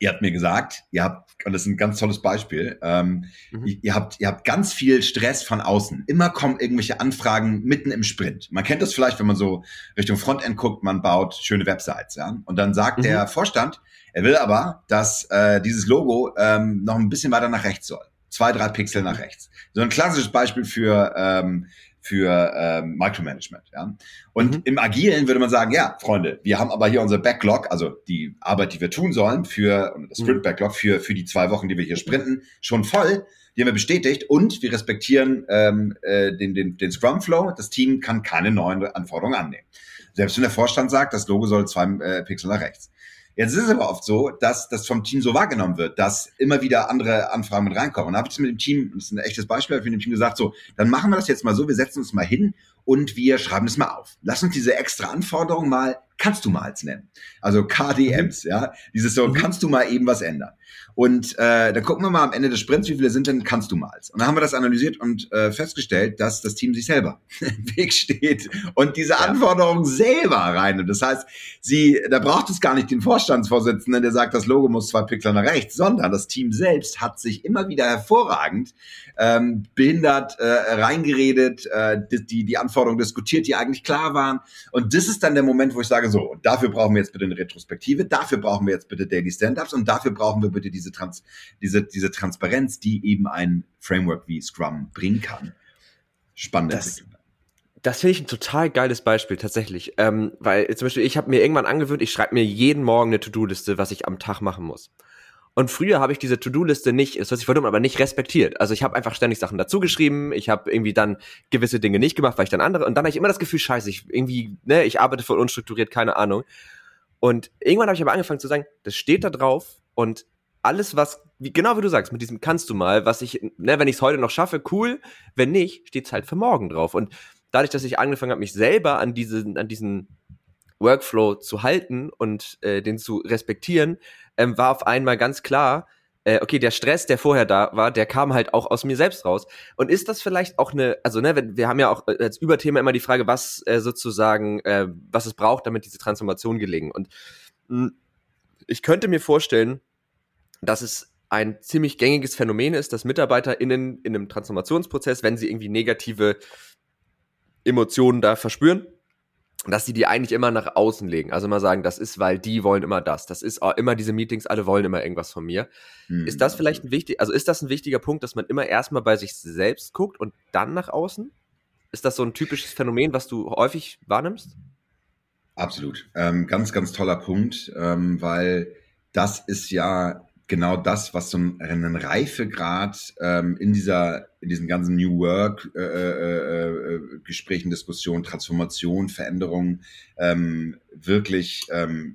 ihr habt mir gesagt, ihr habt, und das ist ein ganz tolles Beispiel, ähm, mhm. ihr, ihr, habt, ihr habt ganz viel Stress von außen. Immer kommen irgendwelche Anfragen mitten im Sprint. Man kennt das vielleicht, wenn man so Richtung Frontend guckt, man baut schöne Websites, ja. Und dann sagt mhm. der Vorstand, er will aber, dass äh, dieses Logo ähm, noch ein bisschen weiter nach rechts soll zwei, drei Pixel nach rechts. So ein klassisches Beispiel für, ähm, für ähm, Micromanagement. Ja? Und mhm. im Agilen würde man sagen, ja, Freunde, wir haben aber hier unser Backlog, also die Arbeit, die wir tun sollen für das mhm. Sprint Backlog für für die zwei Wochen, die wir hier sprinten, schon voll. Die haben wir bestätigt und wir respektieren ähm, äh, den, den, den Scrum Flow. Das Team kann keine neuen Anforderungen annehmen. Selbst wenn der Vorstand sagt, das Logo soll zwei äh, Pixel nach rechts. Jetzt ist es aber oft so, dass das vom Team so wahrgenommen wird, dass immer wieder andere Anfragen mit reinkommen. Und da habe ich mit dem Team, das ist ein echtes Beispiel, mit dem Team gesagt, so, dann machen wir das jetzt mal so, wir setzen uns mal hin und wir schreiben es mal auf. Lass uns diese extra Anforderung mal kannst du mal nennen. Also KDMs, ja. Dieses so, mhm. kannst du mal eben was ändern. Und äh, dann gucken wir mal am Ende des Sprints, wie viele sind denn kannst du mal. Und dann haben wir das analysiert und äh, festgestellt, dass das Team sich selber im Weg steht und diese. Anforderungen selber rein. Und das heißt, sie, da braucht es gar nicht den Vorstandsvorsitzenden, der sagt, das Logo muss zwei Pixel nach rechts, sondern das Team selbst hat sich immer wieder hervorragend ähm, behindert äh, reingeredet, äh, die, die Anforderungen diskutiert, die eigentlich klar waren. Und das ist dann der Moment, wo ich sage, so, und dafür brauchen wir jetzt bitte eine Retrospektive, dafür brauchen wir jetzt bitte Daily Stand-Ups und dafür brauchen wir bitte diese, Trans diese, diese Transparenz, die eben ein Framework wie Scrum bringen kann. Spannend. Das, das finde ich ein total geiles Beispiel tatsächlich, ähm, weil zum Beispiel ich habe mir irgendwann angewöhnt, ich schreibe mir jeden Morgen eine To-Do-Liste, was ich am Tag machen muss. Und früher habe ich diese To-Do-Liste nicht, das hört sich verdammt, aber nicht respektiert. Also ich habe einfach ständig Sachen dazugeschrieben, ich habe irgendwie dann gewisse Dinge nicht gemacht, weil ich dann andere, und dann habe ich immer das Gefühl, scheiße, ich irgendwie, ne, ich arbeite voll unstrukturiert, keine Ahnung. Und irgendwann habe ich aber angefangen zu sagen, das steht da drauf und alles, was, wie, genau wie du sagst, mit diesem kannst du mal, was ich, ne, wenn ich es heute noch schaffe, cool, wenn nicht, steht's halt für morgen drauf. Und dadurch, dass ich angefangen habe, mich selber an diesen, an diesen Workflow zu halten und äh, den zu respektieren, ähm, war auf einmal ganz klar, äh, okay, der Stress, der vorher da war, der kam halt auch aus mir selbst raus. Und ist das vielleicht auch eine, also ne, wir haben ja auch äh, als Überthema immer die Frage, was äh, sozusagen, äh, was es braucht, damit diese Transformation gelingen. Und mh, hm, ich könnte mir vorstellen, dass es ein ziemlich gängiges Phänomen ist, dass MitarbeiterInnen in einem Transformationsprozess, wenn sie irgendwie negative Emotionen da verspüren, dass sie die eigentlich immer nach außen legen. Also immer sagen, das ist, weil die wollen immer das. Das ist immer diese Meetings, alle wollen immer irgendwas von mir. Mhm. Ist das vielleicht ein wichtig, also ist das ein wichtiger Punkt, dass man immer erstmal bei sich selbst guckt und dann nach außen? Ist das so ein typisches Phänomen, was du häufig wahrnimmst? Absolut. Ähm, ganz, ganz toller Punkt, ähm, weil das ist ja genau das, was so einen Reifegrad ähm, in dieser in diesen ganzen New Work äh, äh, äh, Gesprächen, Diskussionen, Transformation, Veränderungen ähm, wirklich ähm,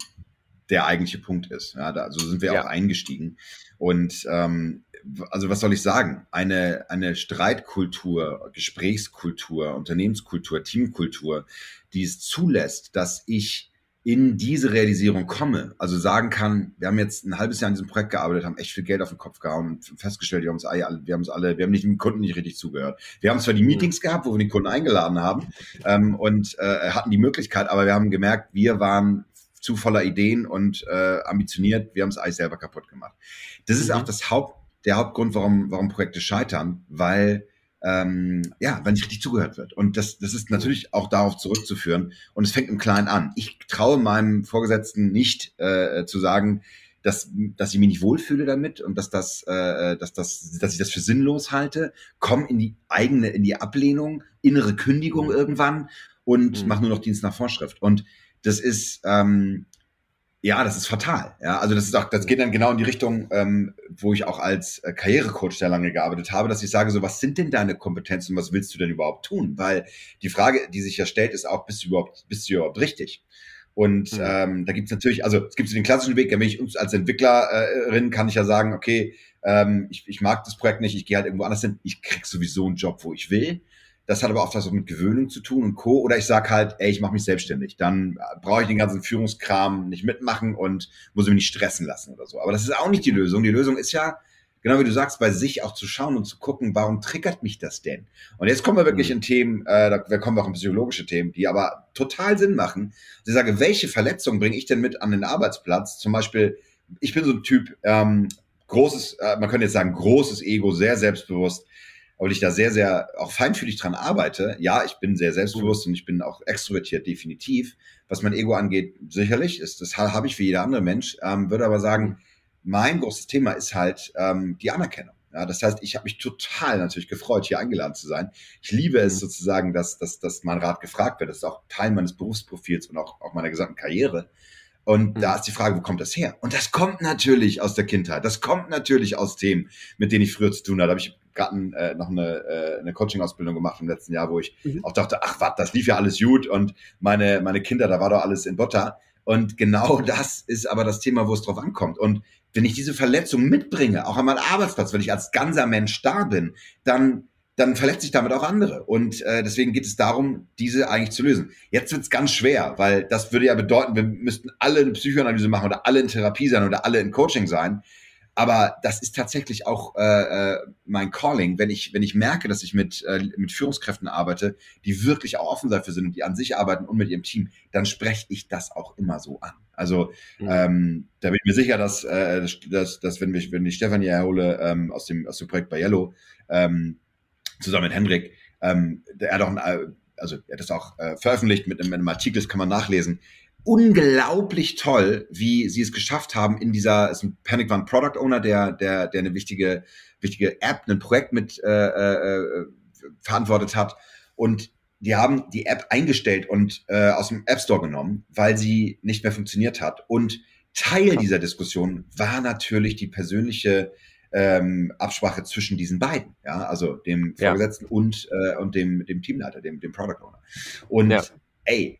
der eigentliche Punkt ist. Ja, da, also sind wir ja. auch eingestiegen. Und ähm, also was soll ich sagen? Eine, eine Streitkultur, Gesprächskultur, Unternehmenskultur, Teamkultur, die es zulässt, dass ich in diese Realisierung komme, also sagen kann, wir haben jetzt ein halbes Jahr an diesem Projekt gearbeitet, haben echt viel Geld auf den Kopf gehauen und festgestellt, wir haben uns alle, wir haben uns alle, wir haben nicht dem Kunden nicht richtig zugehört. Wir haben zwar die mhm. Meetings gehabt, wo wir den Kunden eingeladen haben ähm, und äh, hatten die Möglichkeit, aber wir haben gemerkt, wir waren zu voller Ideen und äh, ambitioniert, wir haben es eigentlich selber kaputt gemacht. Das ist mhm. auch das Haupt, der Hauptgrund, warum, warum Projekte scheitern, weil ähm, ja, wenn nicht richtig zugehört wird. Und das, das ist natürlich auch darauf zurückzuführen. Und es fängt im Kleinen an. Ich traue meinem Vorgesetzten nicht äh, zu sagen, dass, dass ich mich nicht wohlfühle damit und dass das, äh, dass das, dass ich das für sinnlos halte. Komm in die eigene, in die Ablehnung, innere Kündigung mhm. irgendwann und mhm. mach nur noch Dienst nach Vorschrift. Und das ist, ähm, ja, das ist fatal. Ja, also das ist auch, das geht dann genau in die Richtung, ähm, wo ich auch als äh, Karrierecoach sehr lange gearbeitet habe, dass ich sage so, was sind denn deine Kompetenzen, was willst du denn überhaupt tun? Weil die Frage, die sich ja stellt, ist auch, bist du überhaupt, bist du überhaupt richtig? Und mhm. ähm, da gibt's natürlich, also es gibt so den klassischen Weg, wenn ich uns als Entwicklerin kann ich ja sagen, okay, ähm, ich, ich mag das Projekt nicht, ich gehe halt irgendwo anders hin, ich krieg sowieso einen Job, wo ich will. Das hat aber oft was mit Gewöhnung zu tun und Co. Oder ich sag halt, ey, ich mache mich selbstständig. Dann brauche ich den ganzen Führungskram nicht mitmachen und muss mich nicht stressen lassen oder so. Aber das ist auch nicht die Lösung. Die Lösung ist ja, genau wie du sagst, bei sich auch zu schauen und zu gucken, warum triggert mich das denn? Und jetzt kommen wir wirklich mhm. in Themen, äh, da kommen wir auch in psychologische Themen, die aber total Sinn machen. Ich sage, welche Verletzungen bringe ich denn mit an den Arbeitsplatz? Zum Beispiel, ich bin so ein Typ, ähm, großes, äh, man könnte jetzt sagen, großes Ego, sehr selbstbewusst weil ich da sehr, sehr auch feinfühlig dran arbeite. Ja, ich bin sehr selbstbewusst und ich bin auch extrovertiert, definitiv. Was mein Ego angeht, sicherlich, ist, das habe ich wie jeder andere Mensch, ähm, würde aber sagen, mein großes Thema ist halt ähm, die Anerkennung. Ja, das heißt, ich habe mich total natürlich gefreut, hier eingeladen zu sein. Ich liebe es mhm. sozusagen, dass, dass, dass mein Rat gefragt wird. Das ist auch Teil meines Berufsprofils und auch, auch meiner gesamten Karriere. Und mhm. da ist die Frage, wo kommt das her? Und das kommt natürlich aus der Kindheit. Das kommt natürlich aus Themen, mit denen ich früher zu tun hatte. Da habe ich gerade äh, noch eine, äh, eine Coaching-Ausbildung gemacht im letzten Jahr, wo ich mhm. auch dachte, ach was, das lief ja alles gut und meine, meine Kinder, da war doch alles in Butter. Und genau das ist aber das Thema, wo es drauf ankommt. Und wenn ich diese Verletzung mitbringe, auch an meinem Arbeitsplatz, wenn ich als ganzer Mensch da bin, dann dann verletze ich damit auch andere. Und äh, deswegen geht es darum, diese eigentlich zu lösen. Jetzt wird es ganz schwer, weil das würde ja bedeuten, wir müssten alle eine Psychoanalyse machen oder alle in Therapie sein oder alle in Coaching sein. Aber das ist tatsächlich auch äh, äh, mein Calling, wenn ich, wenn ich merke, dass ich mit, äh, mit Führungskräften arbeite, die wirklich auch offen dafür sind und die an sich arbeiten und mit ihrem Team, dann spreche ich das auch immer so an. Also mhm. ähm, da bin ich mir sicher, dass, äh, dass, dass wenn, ich, wenn ich Stefanie erhole ähm, aus, dem, aus dem Projekt bei Yellow, ähm, zusammen mit Hendrik, ähm, er hat auch ein, äh, also er hat das auch äh, veröffentlicht mit einem, mit einem Artikel, das kann man nachlesen unglaublich toll, wie sie es geschafft haben in dieser, ist ein Panic One Product Owner, der, der, der eine wichtige, wichtige App, ein Projekt mit äh, äh, verantwortet hat. Und die haben die App eingestellt und äh, aus dem App Store genommen, weil sie nicht mehr funktioniert hat. Und Teil dieser Diskussion war natürlich die persönliche ähm, Absprache zwischen diesen beiden, ja, also dem Vorgesetzten ja. und, äh, und dem, dem Teamleiter, dem, dem Product Owner. Und ja ey,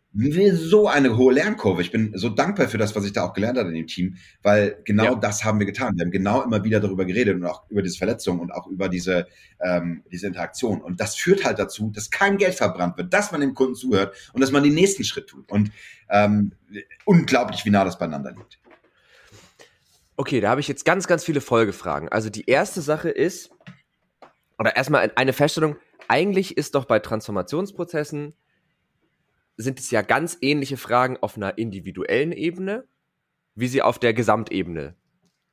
so eine hohe Lernkurve. Ich bin so dankbar für das, was ich da auch gelernt habe in dem Team, weil genau ja. das haben wir getan. Wir haben genau immer wieder darüber geredet und auch über diese Verletzung und auch über diese, ähm, diese Interaktion. Und das führt halt dazu, dass kein Geld verbrannt wird, dass man dem Kunden zuhört und dass man den nächsten Schritt tut. Und ähm, unglaublich, wie nah das beieinander liegt. Okay, da habe ich jetzt ganz, ganz viele Folgefragen. Also die erste Sache ist, oder erstmal eine Feststellung, eigentlich ist doch bei Transformationsprozessen sind es ja ganz ähnliche Fragen auf einer individuellen Ebene, wie sie auf der Gesamtebene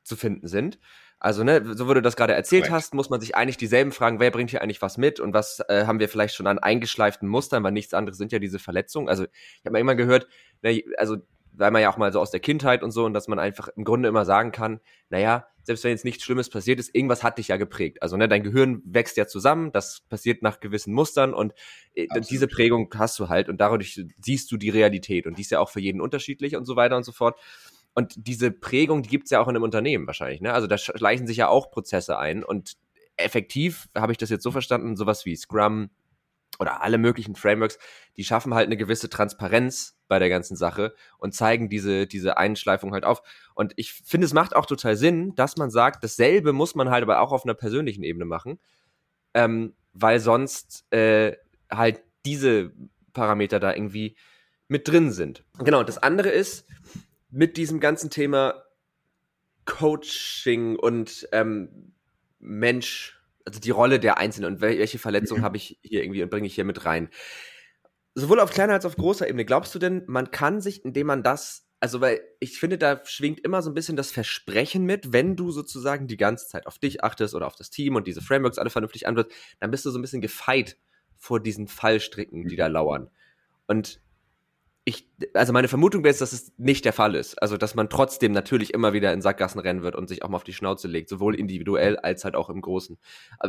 zu finden sind. Also, ne, so wie du das gerade erzählt right. hast, muss man sich eigentlich dieselben Fragen, wer bringt hier eigentlich was mit und was äh, haben wir vielleicht schon an eingeschleiften Mustern, weil nichts anderes sind ja diese Verletzungen. Also, ich habe mal immer gehört, ne, also weil man ja auch mal so aus der Kindheit und so und dass man einfach im Grunde immer sagen kann, naja, selbst wenn jetzt nichts Schlimmes passiert ist, irgendwas hat dich ja geprägt. Also ne, dein Gehirn wächst ja zusammen, das passiert nach gewissen Mustern und äh, diese Prägung hast du halt und dadurch siehst du die Realität und die ist ja auch für jeden unterschiedlich und so weiter und so fort. Und diese Prägung, die gibt's ja auch in einem Unternehmen wahrscheinlich. Ne? Also da schleichen sich ja auch Prozesse ein und effektiv habe ich das jetzt so verstanden, sowas wie Scrum, oder alle möglichen Frameworks, die schaffen halt eine gewisse Transparenz bei der ganzen Sache und zeigen diese, diese Einschleifung halt auf. Und ich finde, es macht auch total Sinn, dass man sagt, dasselbe muss man halt aber auch auf einer persönlichen Ebene machen, ähm, weil sonst äh, halt diese Parameter da irgendwie mit drin sind. Genau, das andere ist, mit diesem ganzen Thema Coaching und ähm, Mensch also die Rolle der Einzelnen und welche Verletzungen habe ich hier irgendwie und bringe ich hier mit rein. Sowohl auf kleiner als auf großer Ebene. Glaubst du denn, man kann sich, indem man das also weil ich finde, da schwingt immer so ein bisschen das Versprechen mit, wenn du sozusagen die ganze Zeit auf dich achtest oder auf das Team und diese Frameworks alle vernünftig anwendest, dann bist du so ein bisschen gefeit vor diesen Fallstricken, die da lauern. Und ich, also meine Vermutung wäre jetzt, dass es nicht der Fall ist. Also, dass man trotzdem natürlich immer wieder in Sackgassen rennen wird und sich auch mal auf die Schnauze legt, sowohl individuell als halt auch im Großen.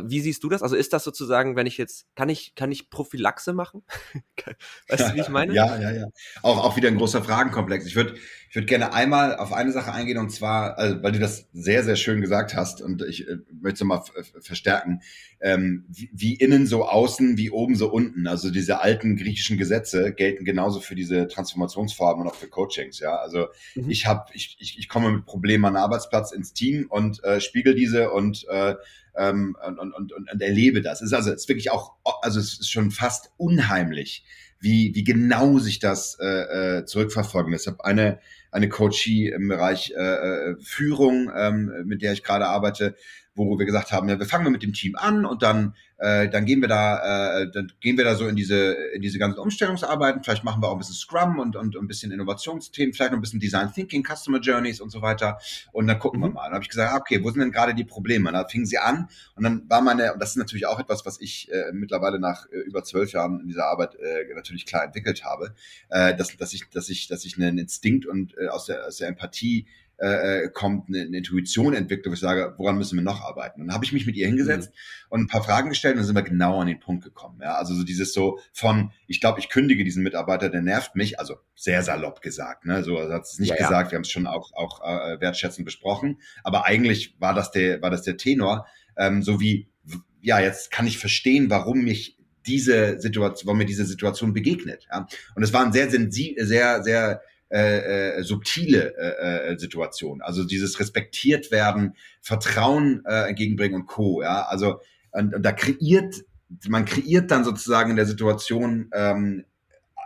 Wie siehst du das? Also, ist das sozusagen, wenn ich jetzt, kann ich, kann ich Prophylaxe machen? weißt du, wie ich meine? Ja, ja, ja. Auch, auch wieder ein großer Fragenkomplex. Ich würde, ich würde gerne einmal auf eine Sache eingehen und zwar, also, weil du das sehr, sehr schön gesagt hast und ich äh, möchte es mal verstärken, ähm, wie, wie innen so außen, wie oben so unten. Also diese alten griechischen Gesetze gelten genauso für diese Transformationsformen und auch für Coachings. Ja, also mhm. ich habe, ich, ich, ich komme mit Problemen an den Arbeitsplatz ins Team und äh, spiegel diese und äh, ähm, und, und, und, und erlebe das. Es ist also es ist wirklich auch, also es ist schon fast unheimlich, wie, wie genau sich das äh, äh, zurückverfolgen habe eine eine Coachie im Bereich äh, äh, Führung, ähm, mit der ich gerade arbeite, wo wir gesagt haben, ja, wir fangen mit dem Team an und dann, äh, dann gehen wir da, äh, dann gehen wir da so in diese, in diese ganzen Umstellungsarbeiten. Vielleicht machen wir auch ein bisschen Scrum und, und ein bisschen Innovationsthemen, vielleicht noch ein bisschen Design Thinking, Customer Journeys und so weiter. Und dann gucken mhm. wir mal. Dann habe ich gesagt, okay, wo sind denn gerade die Probleme? Und dann fingen sie an und dann war meine, und das ist natürlich auch etwas, was ich äh, mittlerweile nach äh, über zwölf Jahren in dieser Arbeit äh, natürlich klar entwickelt habe, äh, dass, dass ich, dass ich, dass ich einen Instinkt und äh, aus, der, aus der Empathie äh, äh, kommt, eine, eine Intuition entwickelt, wo ich sage, woran müssen wir noch arbeiten? Und dann habe ich mich mit ihr hingesetzt mhm. und ein paar Fragen gestellt und dann sind wir genau an den Punkt gekommen. Ja? Also so dieses so von, ich glaube, ich kündige diesen Mitarbeiter, der nervt mich, also sehr salopp gesagt, ne? So also hat es nicht ja, gesagt, wir haben es schon auch, auch äh, wertschätzend besprochen, aber eigentlich war das der, war das der Tenor, ähm, so wie, ja, jetzt kann ich verstehen, warum mich diese Situation, warum mir diese Situation begegnet. Ja? Und es war ein sehr sensibel, sehr, sehr äh, äh, subtile äh, äh, Situation. Also dieses respektiert werden, Vertrauen äh, entgegenbringen und Co. Ja, also und, und da kreiert man kreiert dann sozusagen in der Situation ähm,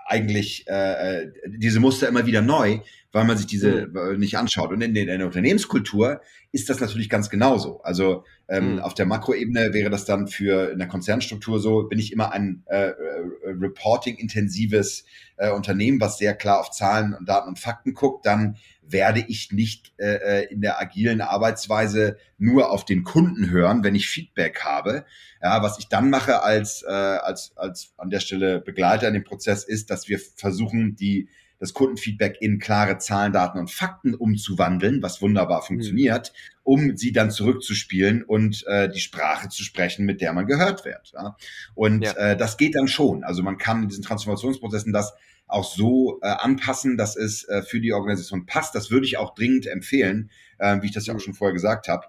eigentlich äh, äh diese Muster immer wieder neu, weil man sich diese mhm. nicht anschaut. Und in, in der Unternehmenskultur ist das natürlich ganz genauso. Also ähm, mhm. auf der Makroebene wäre das dann für in der Konzernstruktur so, bin ich immer ein äh, äh, reporting-intensives äh, Unternehmen, was sehr klar auf Zahlen und Daten und Fakten guckt, dann werde ich nicht äh, äh, in der agilen Arbeitsweise nur auf den Kunden hören, wenn ich Feedback habe. Ja, was ich dann mache als, äh, als, als an der Stelle Begleiter in dem Prozess ist, dass wir versuchen, die das Kundenfeedback in klare Zahlen, Daten und Fakten umzuwandeln, was wunderbar mhm. funktioniert, mhm. um sie dann zurückzuspielen und äh, die Sprache zu sprechen, mit der man gehört wird. Ja? Und ja. äh, das geht dann schon. Also man kann in diesen Transformationsprozessen das auch so äh, anpassen, dass es äh, für die Organisation passt. Das würde ich auch dringend empfehlen, äh, wie ich das ja auch schon vorher gesagt habe.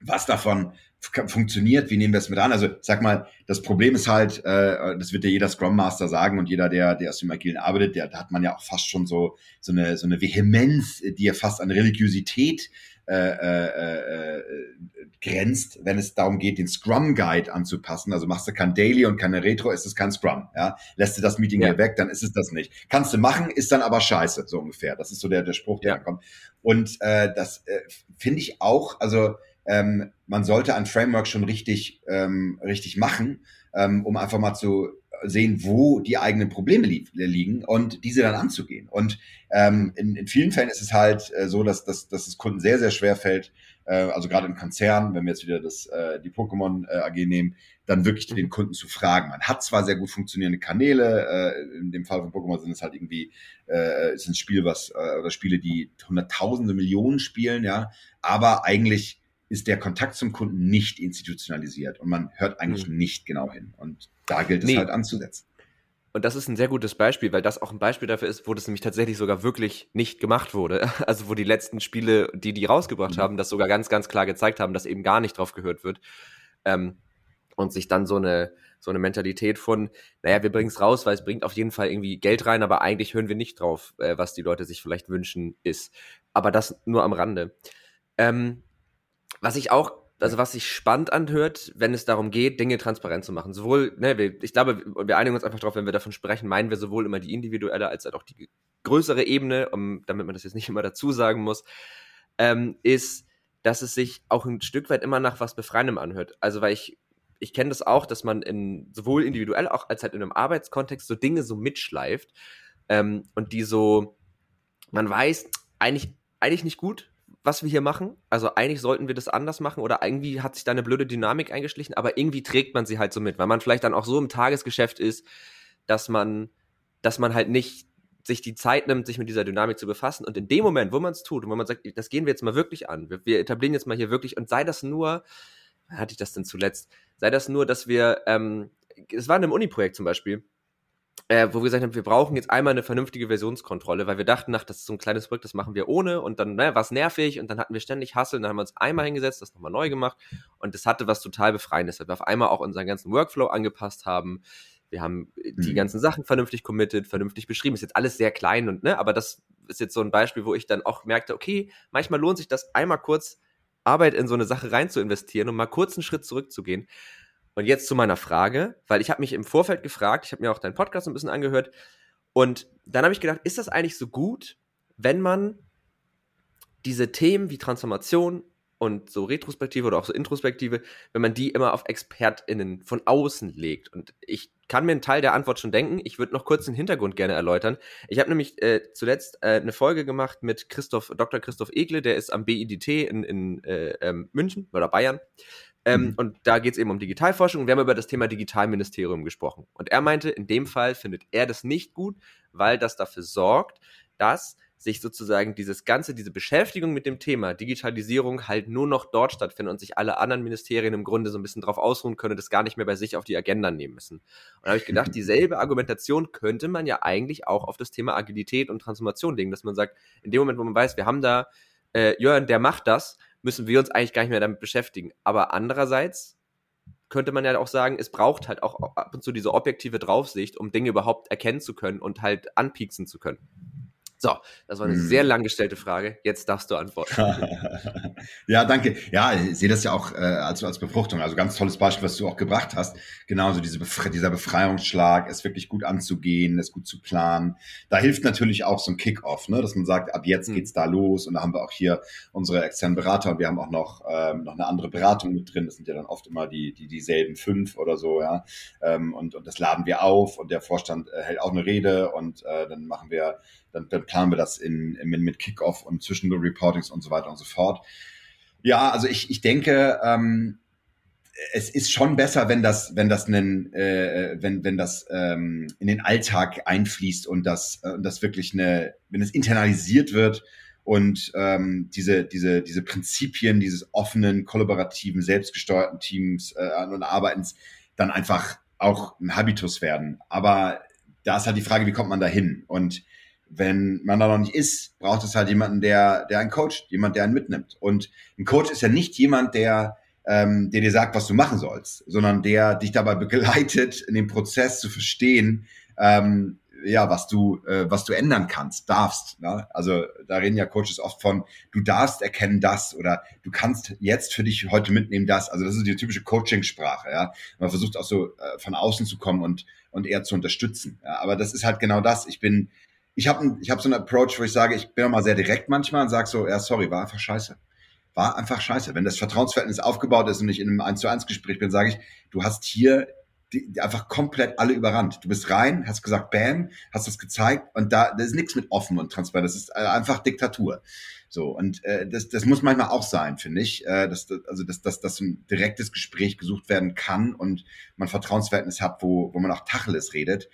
Was davon funktioniert, wie nehmen wir es mit an? Also sag mal, das Problem ist halt, äh, das wird ja jeder Scrum Master sagen und jeder, der, der aus dem Agilen arbeitet, der, da hat man ja auch fast schon so, so, eine, so eine Vehemenz, die ja fast an Religiosität äh, äh, äh, grenzt, wenn es darum geht, den Scrum Guide anzupassen. Also machst du kein Daily und keine Retro, ist es kein Scrum. Ja? Lässt du das Meeting ja. hier weg, dann ist es das nicht. Kannst du machen, ist dann aber scheiße, so ungefähr. Das ist so der, der Spruch, der ja. kommt. Und äh, das äh, finde ich auch, also ähm, man sollte ein Framework schon richtig, ähm, richtig machen, ähm, um einfach mal zu sehen, wo die eigenen Probleme li liegen und diese dann anzugehen. Und ähm, in, in vielen Fällen ist es halt äh, so, dass, dass, dass es Kunden sehr, sehr schwer fällt, äh, also gerade in Konzernen, wenn wir jetzt wieder das, äh, die Pokémon äh, AG nehmen, dann wirklich mhm. den Kunden zu fragen. Man hat zwar sehr gut funktionierende Kanäle, äh, in dem Fall von Pokémon sind es halt irgendwie, äh, ist ein Spiel, was, äh, oder Spiele, die hunderttausende Millionen spielen, ja, aber eigentlich ist der Kontakt zum Kunden nicht institutionalisiert und man hört eigentlich mhm. nicht genau hin. Und da gilt es nee. halt anzusetzen. Und das ist ein sehr gutes Beispiel, weil das auch ein Beispiel dafür ist, wo das nämlich tatsächlich sogar wirklich nicht gemacht wurde. Also wo die letzten Spiele, die die rausgebracht mhm. haben, das sogar ganz, ganz klar gezeigt haben, dass eben gar nicht drauf gehört wird. Ähm, und sich dann so eine, so eine Mentalität von, naja, wir bringen es raus, weil es bringt auf jeden Fall irgendwie Geld rein, aber eigentlich hören wir nicht drauf, äh, was die Leute sich vielleicht wünschen, ist. Aber das nur am Rande. Ähm, was ich auch, also was sich spannend anhört, wenn es darum geht, Dinge transparent zu machen. Sowohl, ne, wir, ich glaube, wir einigen uns einfach darauf, wenn wir davon sprechen, meinen wir sowohl immer die individuelle als auch die größere Ebene, um, damit man das jetzt nicht immer dazu sagen muss, ähm, ist, dass es sich auch ein Stück weit immer nach was Befreiendem anhört. Also, weil ich, ich kenne das auch, dass man in, sowohl individuell auch als halt in einem Arbeitskontext so Dinge so mitschleift ähm, und die so, man weiß, eigentlich, eigentlich nicht gut, was wir hier machen. Also eigentlich sollten wir das anders machen oder irgendwie hat sich da eine blöde Dynamik eingeschlichen, aber irgendwie trägt man sie halt so mit, weil man vielleicht dann auch so im Tagesgeschäft ist, dass man, dass man halt nicht sich die Zeit nimmt, sich mit dieser Dynamik zu befassen. Und in dem Moment, wo man es tut und wo man sagt, das gehen wir jetzt mal wirklich an, wir, wir etablieren jetzt mal hier wirklich, und sei das nur, hatte ich das denn zuletzt, sei das nur, dass wir, ähm, es war in einem Uni-Projekt zum Beispiel, äh, wo wir gesagt haben, wir brauchen jetzt einmal eine vernünftige Versionskontrolle, weil wir dachten, ach, das ist so ein kleines Projekt, das machen wir ohne und dann ne, war es nervig und dann hatten wir ständig Hasseln, dann haben wir uns einmal hingesetzt, das nochmal neu gemacht und das hatte was total Befreiendes, weil wir auf einmal auch unseren ganzen Workflow angepasst haben, wir haben die mhm. ganzen Sachen vernünftig committed, vernünftig beschrieben. Ist jetzt alles sehr klein und, ne, aber das ist jetzt so ein Beispiel, wo ich dann auch merkte, okay, manchmal lohnt sich das einmal kurz Arbeit in so eine Sache rein zu investieren und mal kurz einen Schritt zurückzugehen. Und jetzt zu meiner Frage, weil ich habe mich im Vorfeld gefragt, ich habe mir auch deinen Podcast ein bisschen angehört und dann habe ich gedacht, ist das eigentlich so gut, wenn man diese Themen wie Transformation und so Retrospektive oder auch so Introspektive, wenn man die immer auf ExpertInnen von außen legt. Und ich kann mir einen Teil der Antwort schon denken. Ich würde noch kurz den Hintergrund gerne erläutern. Ich habe nämlich äh, zuletzt äh, eine Folge gemacht mit Christoph, Dr. Christoph Egle, der ist am BIDT in, in äh, ähm, München oder Bayern. Ähm, mhm. Und da geht es eben um Digitalforschung. Und wir haben über das Thema Digitalministerium gesprochen. Und er meinte, in dem Fall findet er das nicht gut, weil das dafür sorgt, dass sich sozusagen dieses ganze, diese Beschäftigung mit dem Thema Digitalisierung halt nur noch dort stattfindet und sich alle anderen Ministerien im Grunde so ein bisschen drauf ausruhen können und das gar nicht mehr bei sich auf die Agenda nehmen müssen. Und da habe ich gedacht, dieselbe Argumentation könnte man ja eigentlich auch auf das Thema Agilität und Transformation legen, dass man sagt, in dem Moment, wo man weiß, wir haben da äh, Jörn, der macht das, müssen wir uns eigentlich gar nicht mehr damit beschäftigen. Aber andererseits könnte man ja auch sagen, es braucht halt auch ab und zu diese objektive Draufsicht, um Dinge überhaupt erkennen zu können und halt anpieksen zu können. So, das war eine hm. sehr lang gestellte Frage. Jetzt darfst du antworten. ja, danke. Ja, ich sehe das ja auch äh, als, als Befruchtung. Also ganz tolles Beispiel, was du auch gebracht hast. Genauso diese Befre dieser Befreiungsschlag, es wirklich gut anzugehen, es gut zu planen. Da hilft natürlich auch so ein Kick-Off, ne? dass man sagt, ab jetzt hm. geht's da los. Und da haben wir auch hier unsere externen Berater und wir haben auch noch, ähm, noch eine andere Beratung mit drin. Das sind ja dann oft immer die, die dieselben fünf oder so, ja. Ähm, und, und das laden wir auf und der Vorstand äh, hält auch eine Rede und äh, dann machen wir dann, dann planen wir das in, in, mit Kickoff und zwischen den Reportings und so weiter und so fort. Ja, also ich, ich denke, ähm, es ist schon besser, wenn das, wenn das einen, äh, wenn, wenn das ähm, in den Alltag einfließt und das, äh, das wirklich eine, wenn es internalisiert wird und ähm, diese, diese, diese Prinzipien dieses offenen, kollaborativen, selbstgesteuerten Teams äh, und Arbeitens dann einfach auch ein Habitus werden. Aber da ist halt die Frage, wie kommt man da hin? Und wenn man da noch nicht ist, braucht es halt jemanden, der, der einen coacht, jemand, der einen mitnimmt. Und ein Coach ist ja nicht jemand, der, ähm, der dir sagt, was du machen sollst, sondern der dich dabei begleitet, in dem Prozess zu verstehen, ähm, ja, was du, äh, was du ändern kannst, darfst. Ne? Also da reden ja Coaches oft von, du darfst erkennen das oder du kannst jetzt für dich heute mitnehmen das. Also das ist die typische Coaching-Sprache. Ja, man versucht auch so äh, von außen zu kommen und und eher zu unterstützen. Ja? Aber das ist halt genau das. Ich bin ich habe ich hab so einen Approach, wo ich sage, ich bin auch mal sehr direkt manchmal und sage so, ja, sorry, war einfach scheiße. War einfach scheiße. Wenn das Vertrauensverhältnis aufgebaut ist und ich in einem 1 zu 1 Gespräch bin, sage ich, du hast hier die, die einfach komplett alle überrannt. Du bist rein, hast gesagt, bam, hast das gezeigt und da, da ist nichts mit offen und transparent. Das ist äh, einfach Diktatur. So, und äh, das, das muss manchmal auch sein, finde ich. Äh, dass, also, dass, dass, dass ein direktes Gespräch gesucht werden kann und man Vertrauensverhältnis hat, wo, wo man auch Tacheles redet.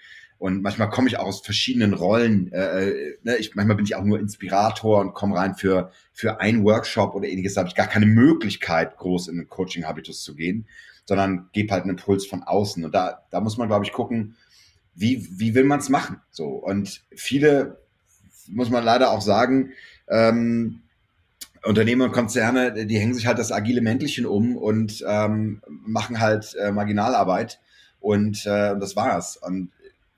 Und manchmal komme ich auch aus verschiedenen Rollen. Äh, äh, ne? ich, manchmal bin ich auch nur Inspirator und komme rein für, für einen Workshop oder ähnliches. Da habe ich gar keine Möglichkeit, groß in den Coaching-Habitus zu gehen, sondern gebe halt einen Impuls von außen. Und da, da muss man, glaube ich, gucken, wie, wie will man es machen? So. Und viele, muss man leider auch sagen, ähm, Unternehmen und Konzerne, die hängen sich halt das agile Mäntelchen um und ähm, machen halt äh, Marginalarbeit und äh, das war's. Und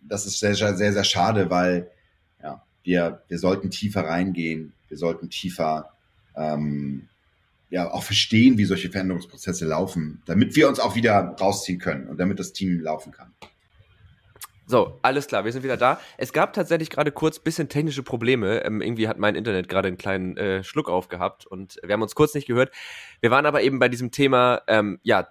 das ist sehr, sehr, sehr schade, weil ja, wir, wir sollten tiefer reingehen, wir sollten tiefer ähm, ja auch verstehen, wie solche Veränderungsprozesse laufen, damit wir uns auch wieder rausziehen können und damit das Team laufen kann. So, alles klar, wir sind wieder da. Es gab tatsächlich gerade kurz bisschen technische Probleme. Ähm, irgendwie hat mein Internet gerade einen kleinen äh, Schluck aufgehabt und wir haben uns kurz nicht gehört. Wir waren aber eben bei diesem Thema, ähm, ja,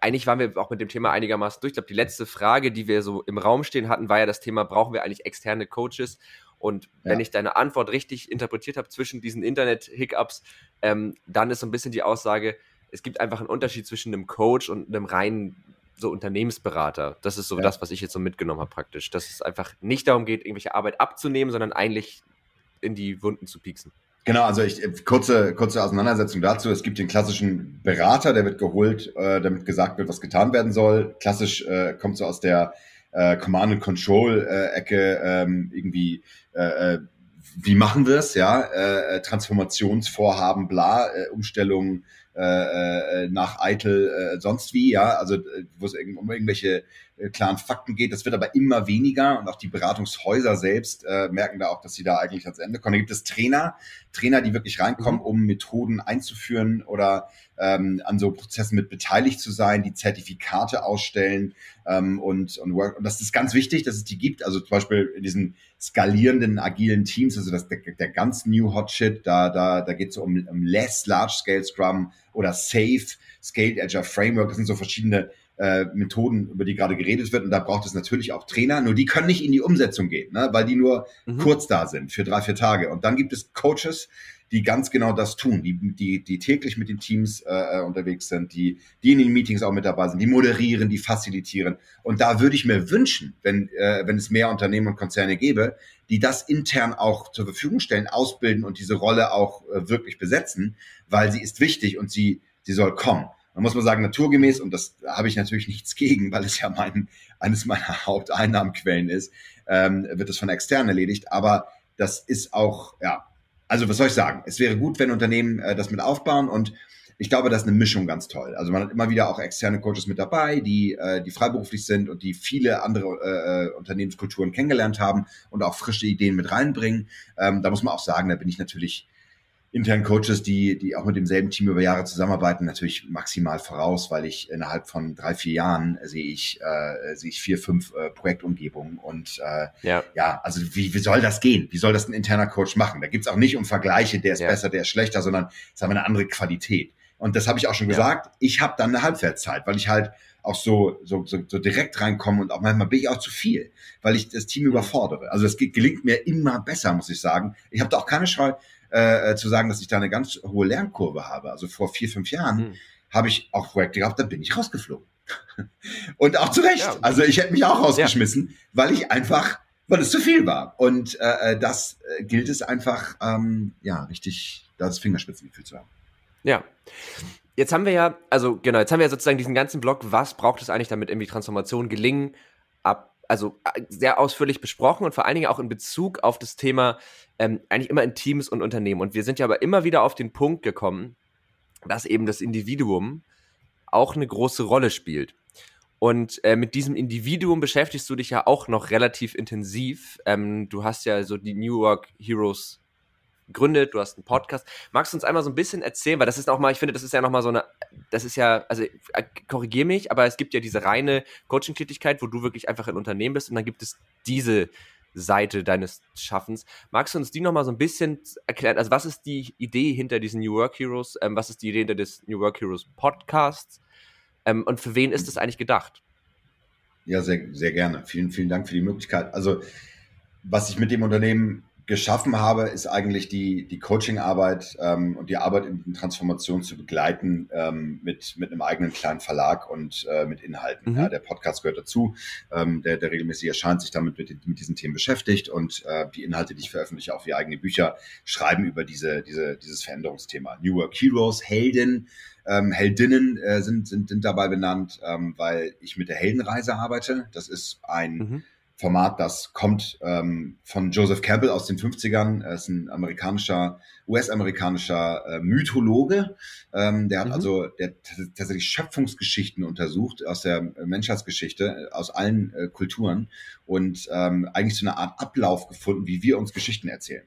eigentlich waren wir auch mit dem Thema einigermaßen durch. Ich glaube, die letzte Frage, die wir so im Raum stehen hatten, war ja das Thema, brauchen wir eigentlich externe Coaches? Und wenn ja. ich deine Antwort richtig interpretiert habe zwischen diesen Internet-Hiccups, ähm, dann ist so ein bisschen die Aussage, es gibt einfach einen Unterschied zwischen einem Coach und einem reinen so Unternehmensberater. Das ist so ja. das, was ich jetzt so mitgenommen habe praktisch. Dass es einfach nicht darum geht, irgendwelche Arbeit abzunehmen, sondern eigentlich in die Wunden zu pieksen. Genau, also ich kurze kurze Auseinandersetzung dazu. Es gibt den klassischen Berater, der wird geholt, äh, damit gesagt wird, was getan werden soll. Klassisch äh, kommt so aus der äh, Command and Control äh, Ecke ähm, irgendwie. Äh, äh wie machen wir es, ja? Äh, äh, Transformationsvorhaben, bla, äh, Umstellungen äh, äh, nach Eitel äh, sonst wie, ja, also äh, wo es um irgendwelche äh, klaren Fakten geht. Das wird aber immer weniger und auch die Beratungshäuser selbst äh, merken da auch, dass sie da eigentlich ans Ende kommen. Da gibt es Trainer, Trainer, die wirklich reinkommen, mhm. um Methoden einzuführen oder ähm, an so Prozessen mit beteiligt zu sein, die Zertifikate ausstellen ähm, und, und, work und das ist ganz wichtig, dass es die gibt. Also zum Beispiel in diesen skalierenden agilen Teams, also das der, der ganz New Hot Shit, da da da geht es so um, um less Large Scale Scrum oder Safe Scaled Agile Framework. Das sind so verschiedene äh, Methoden, über die gerade geredet wird. Und da braucht es natürlich auch Trainer. Nur die können nicht in die Umsetzung gehen, ne? weil die nur mhm. kurz da sind für drei, vier Tage. Und dann gibt es Coaches, die ganz genau das tun, die, die, die täglich mit den Teams äh, äh, unterwegs sind, die, die in den Meetings auch mit dabei sind, die moderieren, die facilitieren. Und da würde ich mir wünschen, wenn, äh, wenn es mehr Unternehmen und Konzerne gäbe, die das intern auch zur Verfügung stellen, ausbilden und diese Rolle auch äh, wirklich besetzen, weil sie ist wichtig und sie, sie soll kommen. Man muss mal sagen, naturgemäß, und das habe ich natürlich nichts gegen, weil es ja mein, eines meiner Haupteinnahmenquellen ist, ähm, wird es von extern erledigt. Aber das ist auch, ja, also was soll ich sagen? Es wäre gut, wenn Unternehmen äh, das mit aufbauen und ich glaube, das ist eine Mischung ganz toll. Also man hat immer wieder auch externe Coaches mit dabei, die, äh, die freiberuflich sind und die viele andere äh, Unternehmenskulturen kennengelernt haben und auch frische Ideen mit reinbringen. Ähm, da muss man auch sagen, da bin ich natürlich internen Coaches, die, die auch mit demselben Team über Jahre zusammenarbeiten, natürlich maximal voraus, weil ich innerhalb von drei, vier Jahren sehe ich, äh, sehe ich vier, fünf äh, Projektumgebungen. Und äh, ja. ja, also wie, wie soll das gehen? Wie soll das ein interner Coach machen? Da gibt's auch nicht um Vergleiche, der ist ja. besser, der ist schlechter, sondern es haben eine andere Qualität. Und das habe ich auch schon gesagt. Ja. Ich habe dann eine Halbwertszeit, weil ich halt auch so, so, so, so direkt reinkomme und auch manchmal bin ich auch zu viel, weil ich das Team mhm. überfordere. Also es gelingt mir immer besser, muss ich sagen. Ich habe da auch keine Scheu, äh, zu sagen, dass ich da eine ganz hohe Lernkurve habe. Also vor vier, fünf Jahren mhm. habe ich auch Projekte gehabt, da bin ich rausgeflogen. Und auch zu Recht. Ja. Also ich hätte mich auch rausgeschmissen, ja. weil ich einfach, weil es zu viel war. Und äh, äh das äh, gilt es einfach, ähm, ja, richtig, das Fingerspitzengefühl zu haben. Ja. Jetzt haben wir ja, also genau, jetzt haben wir ja sozusagen diesen ganzen Block, was braucht es eigentlich, damit irgendwie Transformation gelingen, ab also äh, sehr ausführlich besprochen und vor allen Dingen auch in Bezug auf das Thema ähm, eigentlich immer in Teams und Unternehmen. Und wir sind ja aber immer wieder auf den Punkt gekommen, dass eben das Individuum auch eine große Rolle spielt. Und äh, mit diesem Individuum beschäftigst du dich ja auch noch relativ intensiv. Ähm, du hast ja so die New York Heroes gegründet, du hast einen Podcast. Magst du uns einmal so ein bisschen erzählen, weil das ist auch mal, ich finde, das ist ja nochmal so eine, das ist ja, also äh, korrigier mich, aber es gibt ja diese reine Coaching-Tätigkeit, wo du wirklich einfach ein Unternehmen bist und dann gibt es diese Seite deines Schaffens. Magst du uns die nochmal so ein bisschen erklären? Also, was ist die Idee hinter diesen New Work Heroes? Ähm, was ist die Idee hinter des New Work Heroes Podcasts? Ähm, und für wen ist das eigentlich gedacht? Ja, sehr, sehr gerne. Vielen, vielen Dank für die Möglichkeit. Also, was ich mit dem Unternehmen geschaffen habe, ist eigentlich die, die Coaching-Arbeit ähm, und die Arbeit in Transformation zu begleiten ähm, mit, mit einem eigenen kleinen Verlag und äh, mit Inhalten. Mhm. Ja, der Podcast gehört dazu, ähm, der, der regelmäßig erscheint, sich damit mit, mit diesen Themen beschäftigt und äh, die Inhalte, die ich veröffentliche, auch wie eigene Bücher, schreiben über diese, diese, dieses Veränderungsthema. New Work Heroes, Helden, ähm, Heldinnen äh, sind, sind, sind dabei benannt, ähm, weil ich mit der Heldenreise arbeite. Das ist ein mhm Format, das kommt ähm, von Joseph Campbell aus den 50ern. Er ist ein amerikanischer, US-amerikanischer äh, Mythologe. Ähm, der hat mhm. also der tatsächlich Schöpfungsgeschichten untersucht aus der Menschheitsgeschichte, äh, aus allen äh, Kulturen und ähm, eigentlich so eine Art Ablauf gefunden, wie wir uns Geschichten erzählen.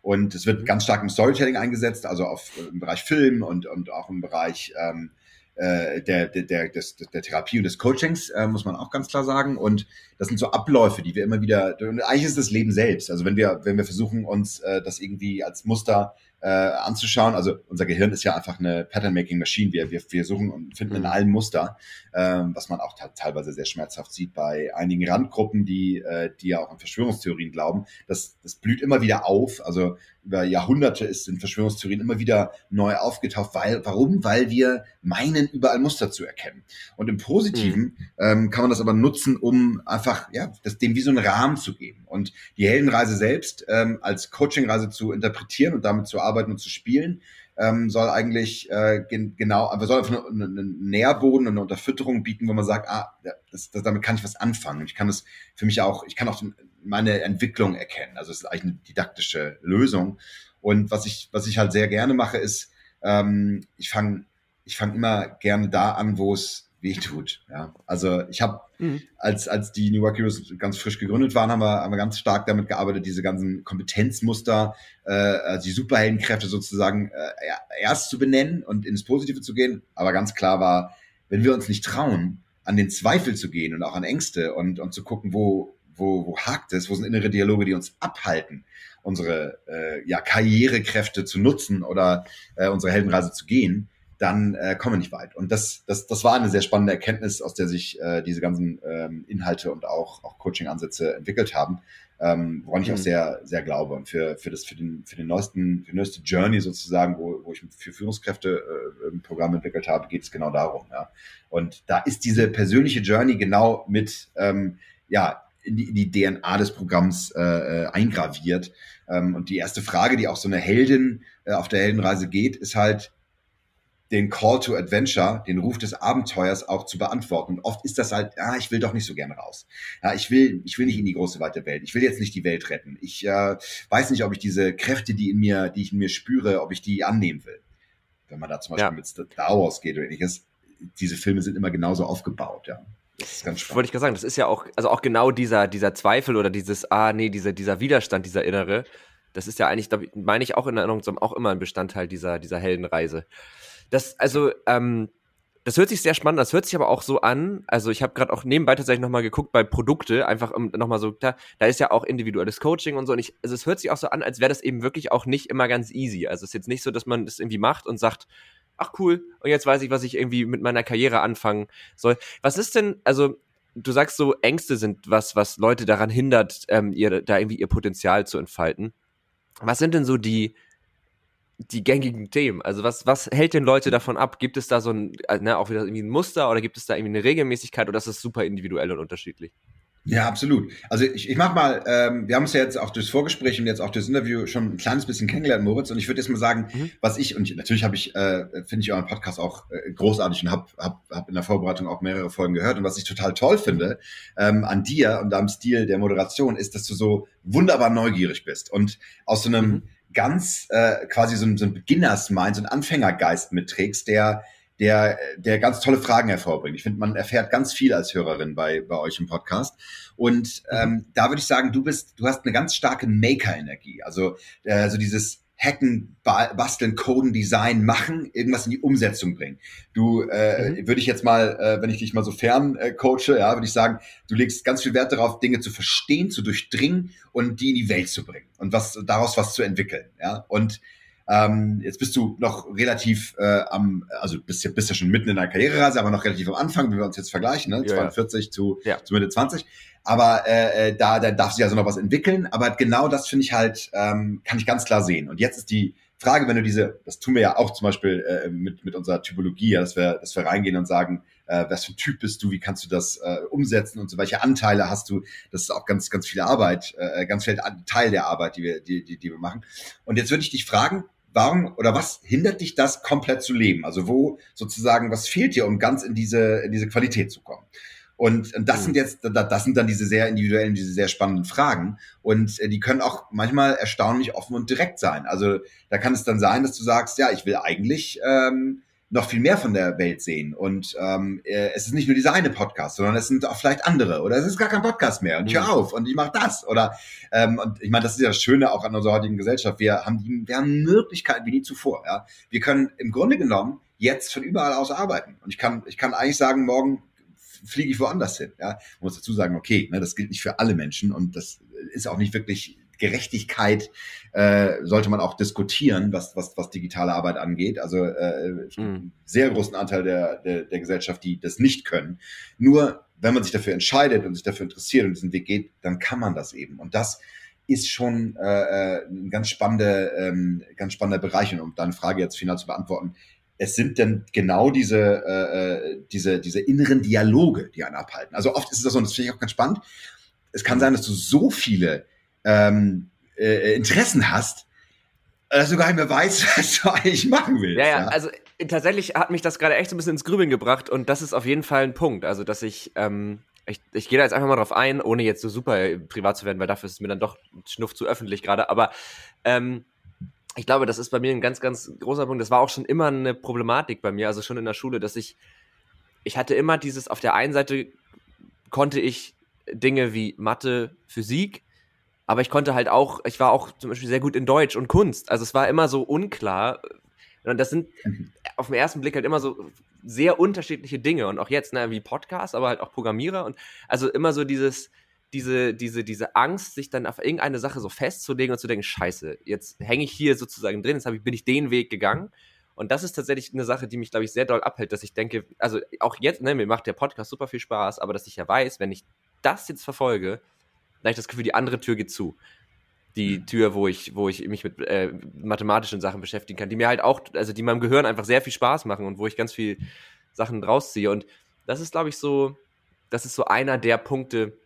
Und es wird mhm. ganz stark im Storytelling eingesetzt, also auf, im Bereich Film und, und auch im Bereich ähm, äh, der, der, der, des, der Therapie und des Coachings, äh, muss man auch ganz klar sagen. Und das sind so Abläufe, die wir immer wieder, eigentlich ist das Leben selbst. Also wenn wir, wenn wir versuchen, uns äh, das irgendwie als Muster äh, anzuschauen. Also unser Gehirn ist ja einfach eine Pattern-Making-Machine. Wir, wir, wir suchen und finden in mhm. allen Muster, ähm, was man auch teilweise sehr schmerzhaft sieht bei einigen Randgruppen, die, äh, die ja auch an Verschwörungstheorien glauben. Das, das blüht immer wieder auf. Also über Jahrhunderte ist in Verschwörungstheorien immer wieder neu aufgetaucht. Weil, warum? Weil wir meinen, überall Muster zu erkennen. Und im Positiven mhm. ähm, kann man das aber nutzen, um einfach ja, das, dem wie so einen Rahmen zu geben. Und die Heldenreise selbst ähm, als Coachingreise zu interpretieren und damit zu arbeiten und zu spielen, ähm, soll eigentlich äh, gen genau, aber soll einfach einen eine Nährboden und eine Unterfütterung bieten, wo man sagt, ah, das, das, damit kann ich was anfangen. Ich kann das für mich auch, ich kann auch meine Entwicklung erkennen. Also es ist eigentlich eine didaktische Lösung. Und was ich, was ich halt sehr gerne mache, ist, ähm, ich fange ich fang immer gerne da an, wo es weh tut. Ja. Also ich habe, mhm. als, als die New York Heroes ganz frisch gegründet waren, haben wir, haben wir ganz stark damit gearbeitet, diese ganzen Kompetenzmuster, äh, also die Superheldenkräfte sozusagen äh, erst zu benennen und ins Positive zu gehen. Aber ganz klar war, wenn wir uns nicht trauen, an den Zweifel zu gehen und auch an Ängste und, und zu gucken, wo, wo, wo hakt es, wo sind innere Dialoge, die uns abhalten, unsere äh, ja, Karrierekräfte zu nutzen oder äh, unsere Heldenreise zu gehen, dann äh, kommen wir nicht weit. Und das, das, das war eine sehr spannende Erkenntnis, aus der sich äh, diese ganzen ähm, Inhalte und auch, auch Coaching-Ansätze entwickelt haben, ähm, woran ich mhm. auch sehr, sehr glaube. Und für, für, das, für, den, für den neuesten, für die neueste Journey sozusagen, wo, wo ich für Führungskräfte äh, ein Programm entwickelt habe, geht es genau darum. Ja. Und da ist diese persönliche Journey genau mit ähm, ja, in die, in die DNA des Programms äh, äh, eingraviert. Ähm, und die erste Frage, die auch so eine Heldin äh, auf der Heldenreise geht, ist halt den Call to Adventure, den Ruf des Abenteuers auch zu beantworten. Und oft ist das halt, ja, ich will doch nicht so gerne raus. Ja, ich will, ich will nicht in die große weite Welt. Ich will jetzt nicht die Welt retten. Ich äh, weiß nicht, ob ich diese Kräfte, die in mir, die ich in mir spüre, ob ich die annehmen will. Wenn man da zum Beispiel ja. mit Star Wars geht oder ähnliches, diese Filme sind immer genauso aufgebaut, ja. Das ist ganz spannend. Wollte ich gerade sagen, das ist ja auch, also auch genau dieser, dieser Zweifel oder dieses, ah, nee, dieser, dieser Widerstand, dieser innere, das ist ja eigentlich, meine ich auch in Erinnerung, auch immer ein Bestandteil dieser, dieser Heldenreise. Das, also, ähm, das hört sich sehr spannend, das hört sich aber auch so an. Also ich habe gerade auch nebenbei tatsächlich nochmal geguckt bei Produkte, einfach nochmal so, da, da ist ja auch individuelles Coaching und so. Und ich, also es hört sich auch so an, als wäre das eben wirklich auch nicht immer ganz easy. Also es ist jetzt nicht so, dass man das irgendwie macht und sagt, ach cool, und jetzt weiß ich, was ich irgendwie mit meiner Karriere anfangen soll. Was ist denn, also du sagst so, Ängste sind was, was Leute daran hindert, ähm, ihr, da irgendwie ihr Potenzial zu entfalten. Was sind denn so die, die gängigen Themen? Also was, was hält denn Leute davon ab? Gibt es da so ein, äh, ne, auch wieder irgendwie ein Muster oder gibt es da irgendwie eine Regelmäßigkeit oder ist das super individuell und unterschiedlich? Ja, absolut. Also ich, ich mach mal, ähm, wir haben uns ja jetzt auch durchs Vorgespräch und jetzt auch durchs Interview schon ein kleines bisschen kennengelernt, Moritz, und ich würde jetzt mal sagen, mhm. was ich, und natürlich habe ich, äh, finde ich euren Podcast auch äh, großartig und habe hab, hab in der Vorbereitung auch mehrere Folgen gehört. Und was ich total toll finde ähm, an dir und deinem Stil der Moderation, ist, dass du so wunderbar neugierig bist und aus so einem mhm ganz äh, quasi so, so ein Beginners-Mind, so ein Anfängergeist mitträgst, der der, der ganz tolle Fragen hervorbringt. Ich finde, man erfährt ganz viel als Hörerin bei, bei euch im Podcast. Und mhm. ähm, da würde ich sagen, du bist, du hast eine ganz starke Maker-Energie. Also äh, so dieses hacken, basteln, coden, design, machen, irgendwas in die Umsetzung bringen. Du, äh, mhm. würde ich jetzt mal, äh, wenn ich dich mal so fern äh, coache, ja, würde ich sagen, du legst ganz viel Wert darauf, Dinge zu verstehen, zu durchdringen und die in die Welt zu bringen und was daraus was zu entwickeln, ja. Und ähm, jetzt bist du noch relativ äh, am, also bist ja, bist ja schon mitten in deiner Karrierereise, aber noch relativ am Anfang, wenn wir uns jetzt vergleichen, ne? Ja, 42 ja. Zu, ja. zu Mitte 20. Aber äh, da, da darf sich also noch was entwickeln. Aber genau das finde ich halt, ähm, kann ich ganz klar sehen. Und jetzt ist die Frage, wenn du diese, das tun wir ja auch zum Beispiel äh, mit, mit unserer Typologie, ja, dass wir, dass wir reingehen und sagen, äh, was für ein Typ bist du, wie kannst du das äh, umsetzen und so, welche Anteile hast du, das ist auch ganz, ganz viel Arbeit, äh, ganz viel Teil der Arbeit, die wir, die, die, die wir machen. Und jetzt würde ich dich fragen, warum oder was hindert dich das komplett zu leben? Also wo sozusagen, was fehlt dir, um ganz in diese, in diese Qualität zu kommen? Und, und das mhm. sind jetzt, das sind dann diese sehr individuellen, diese sehr spannenden Fragen. Und äh, die können auch manchmal erstaunlich offen und direkt sein. Also da kann es dann sein, dass du sagst, ja, ich will eigentlich ähm, noch viel mehr von der Welt sehen. Und ähm, äh, es ist nicht nur dieser eine Podcast, sondern es sind auch vielleicht andere. Oder es ist gar kein Podcast mehr. Und ich höre mhm. auf und ich mache das. Oder ähm, und ich meine, das ist ja das Schöne auch an unserer heutigen Gesellschaft. Wir haben die, wir haben Möglichkeiten wie nie zuvor. Ja? Wir können im Grunde genommen jetzt von überall aus arbeiten. Und ich kann, ich kann eigentlich sagen, morgen fliege ich woanders hin. Ja, man muss dazu sagen, okay, ne, das gilt nicht für alle Menschen und das ist auch nicht wirklich Gerechtigkeit äh, sollte man auch diskutieren, was, was, was digitale Arbeit angeht. Also äh, mhm. sehr großen Anteil der, der, der Gesellschaft, die das nicht können. Nur wenn man sich dafür entscheidet und sich dafür interessiert und diesen Weg geht, dann kann man das eben. Und das ist schon äh, äh ein ganz spannender, ähm, ganz spannender Bereich. Und um deine Frage jetzt final zu beantworten, es sind dann genau diese, äh, äh, diese, diese inneren Dialoge, die einen abhalten. Also oft ist es das so, und das finde ich auch ganz spannend. Es kann sein, dass du so viele ähm, äh, Interessen hast, dass du gar nicht mehr weißt, was du eigentlich machen willst. Ja, ja, ja. also tatsächlich hat mich das gerade echt so ein bisschen ins Grübeln gebracht und das ist auf jeden Fall ein Punkt. Also, dass ich, ähm, ich, ich gehe da jetzt einfach mal drauf ein, ohne jetzt so super privat zu werden, weil dafür ist es mir dann doch Schnuff zu öffentlich gerade, aber ähm, ich glaube, das ist bei mir ein ganz, ganz großer Punkt. Das war auch schon immer eine Problematik bei mir, also schon in der Schule, dass ich, ich hatte immer dieses, auf der einen Seite konnte ich Dinge wie Mathe, Physik, aber ich konnte halt auch, ich war auch zum Beispiel sehr gut in Deutsch und Kunst. Also es war immer so unklar. Und das sind mhm. auf den ersten Blick halt immer so sehr unterschiedliche Dinge. Und auch jetzt, ne, wie Podcast, aber halt auch Programmierer. Und also immer so dieses, diese, diese, diese Angst, sich dann auf irgendeine Sache so festzulegen und zu denken, scheiße, jetzt hänge ich hier sozusagen drin, jetzt ich, bin ich den Weg gegangen. Und das ist tatsächlich eine Sache, die mich, glaube ich, sehr doll abhält, dass ich denke, also auch jetzt, ne, mir macht der Podcast super viel Spaß, aber dass ich ja weiß, wenn ich das jetzt verfolge, dann habe ich das Gefühl, die andere Tür geht zu. Die mhm. Tür, wo ich, wo ich mich mit äh, mathematischen Sachen beschäftigen kann, die mir halt auch, also die meinem Gehirn einfach sehr viel Spaß machen und wo ich ganz viel Sachen draus ziehe. Und das ist, glaube ich, so, das ist so einer der Punkte,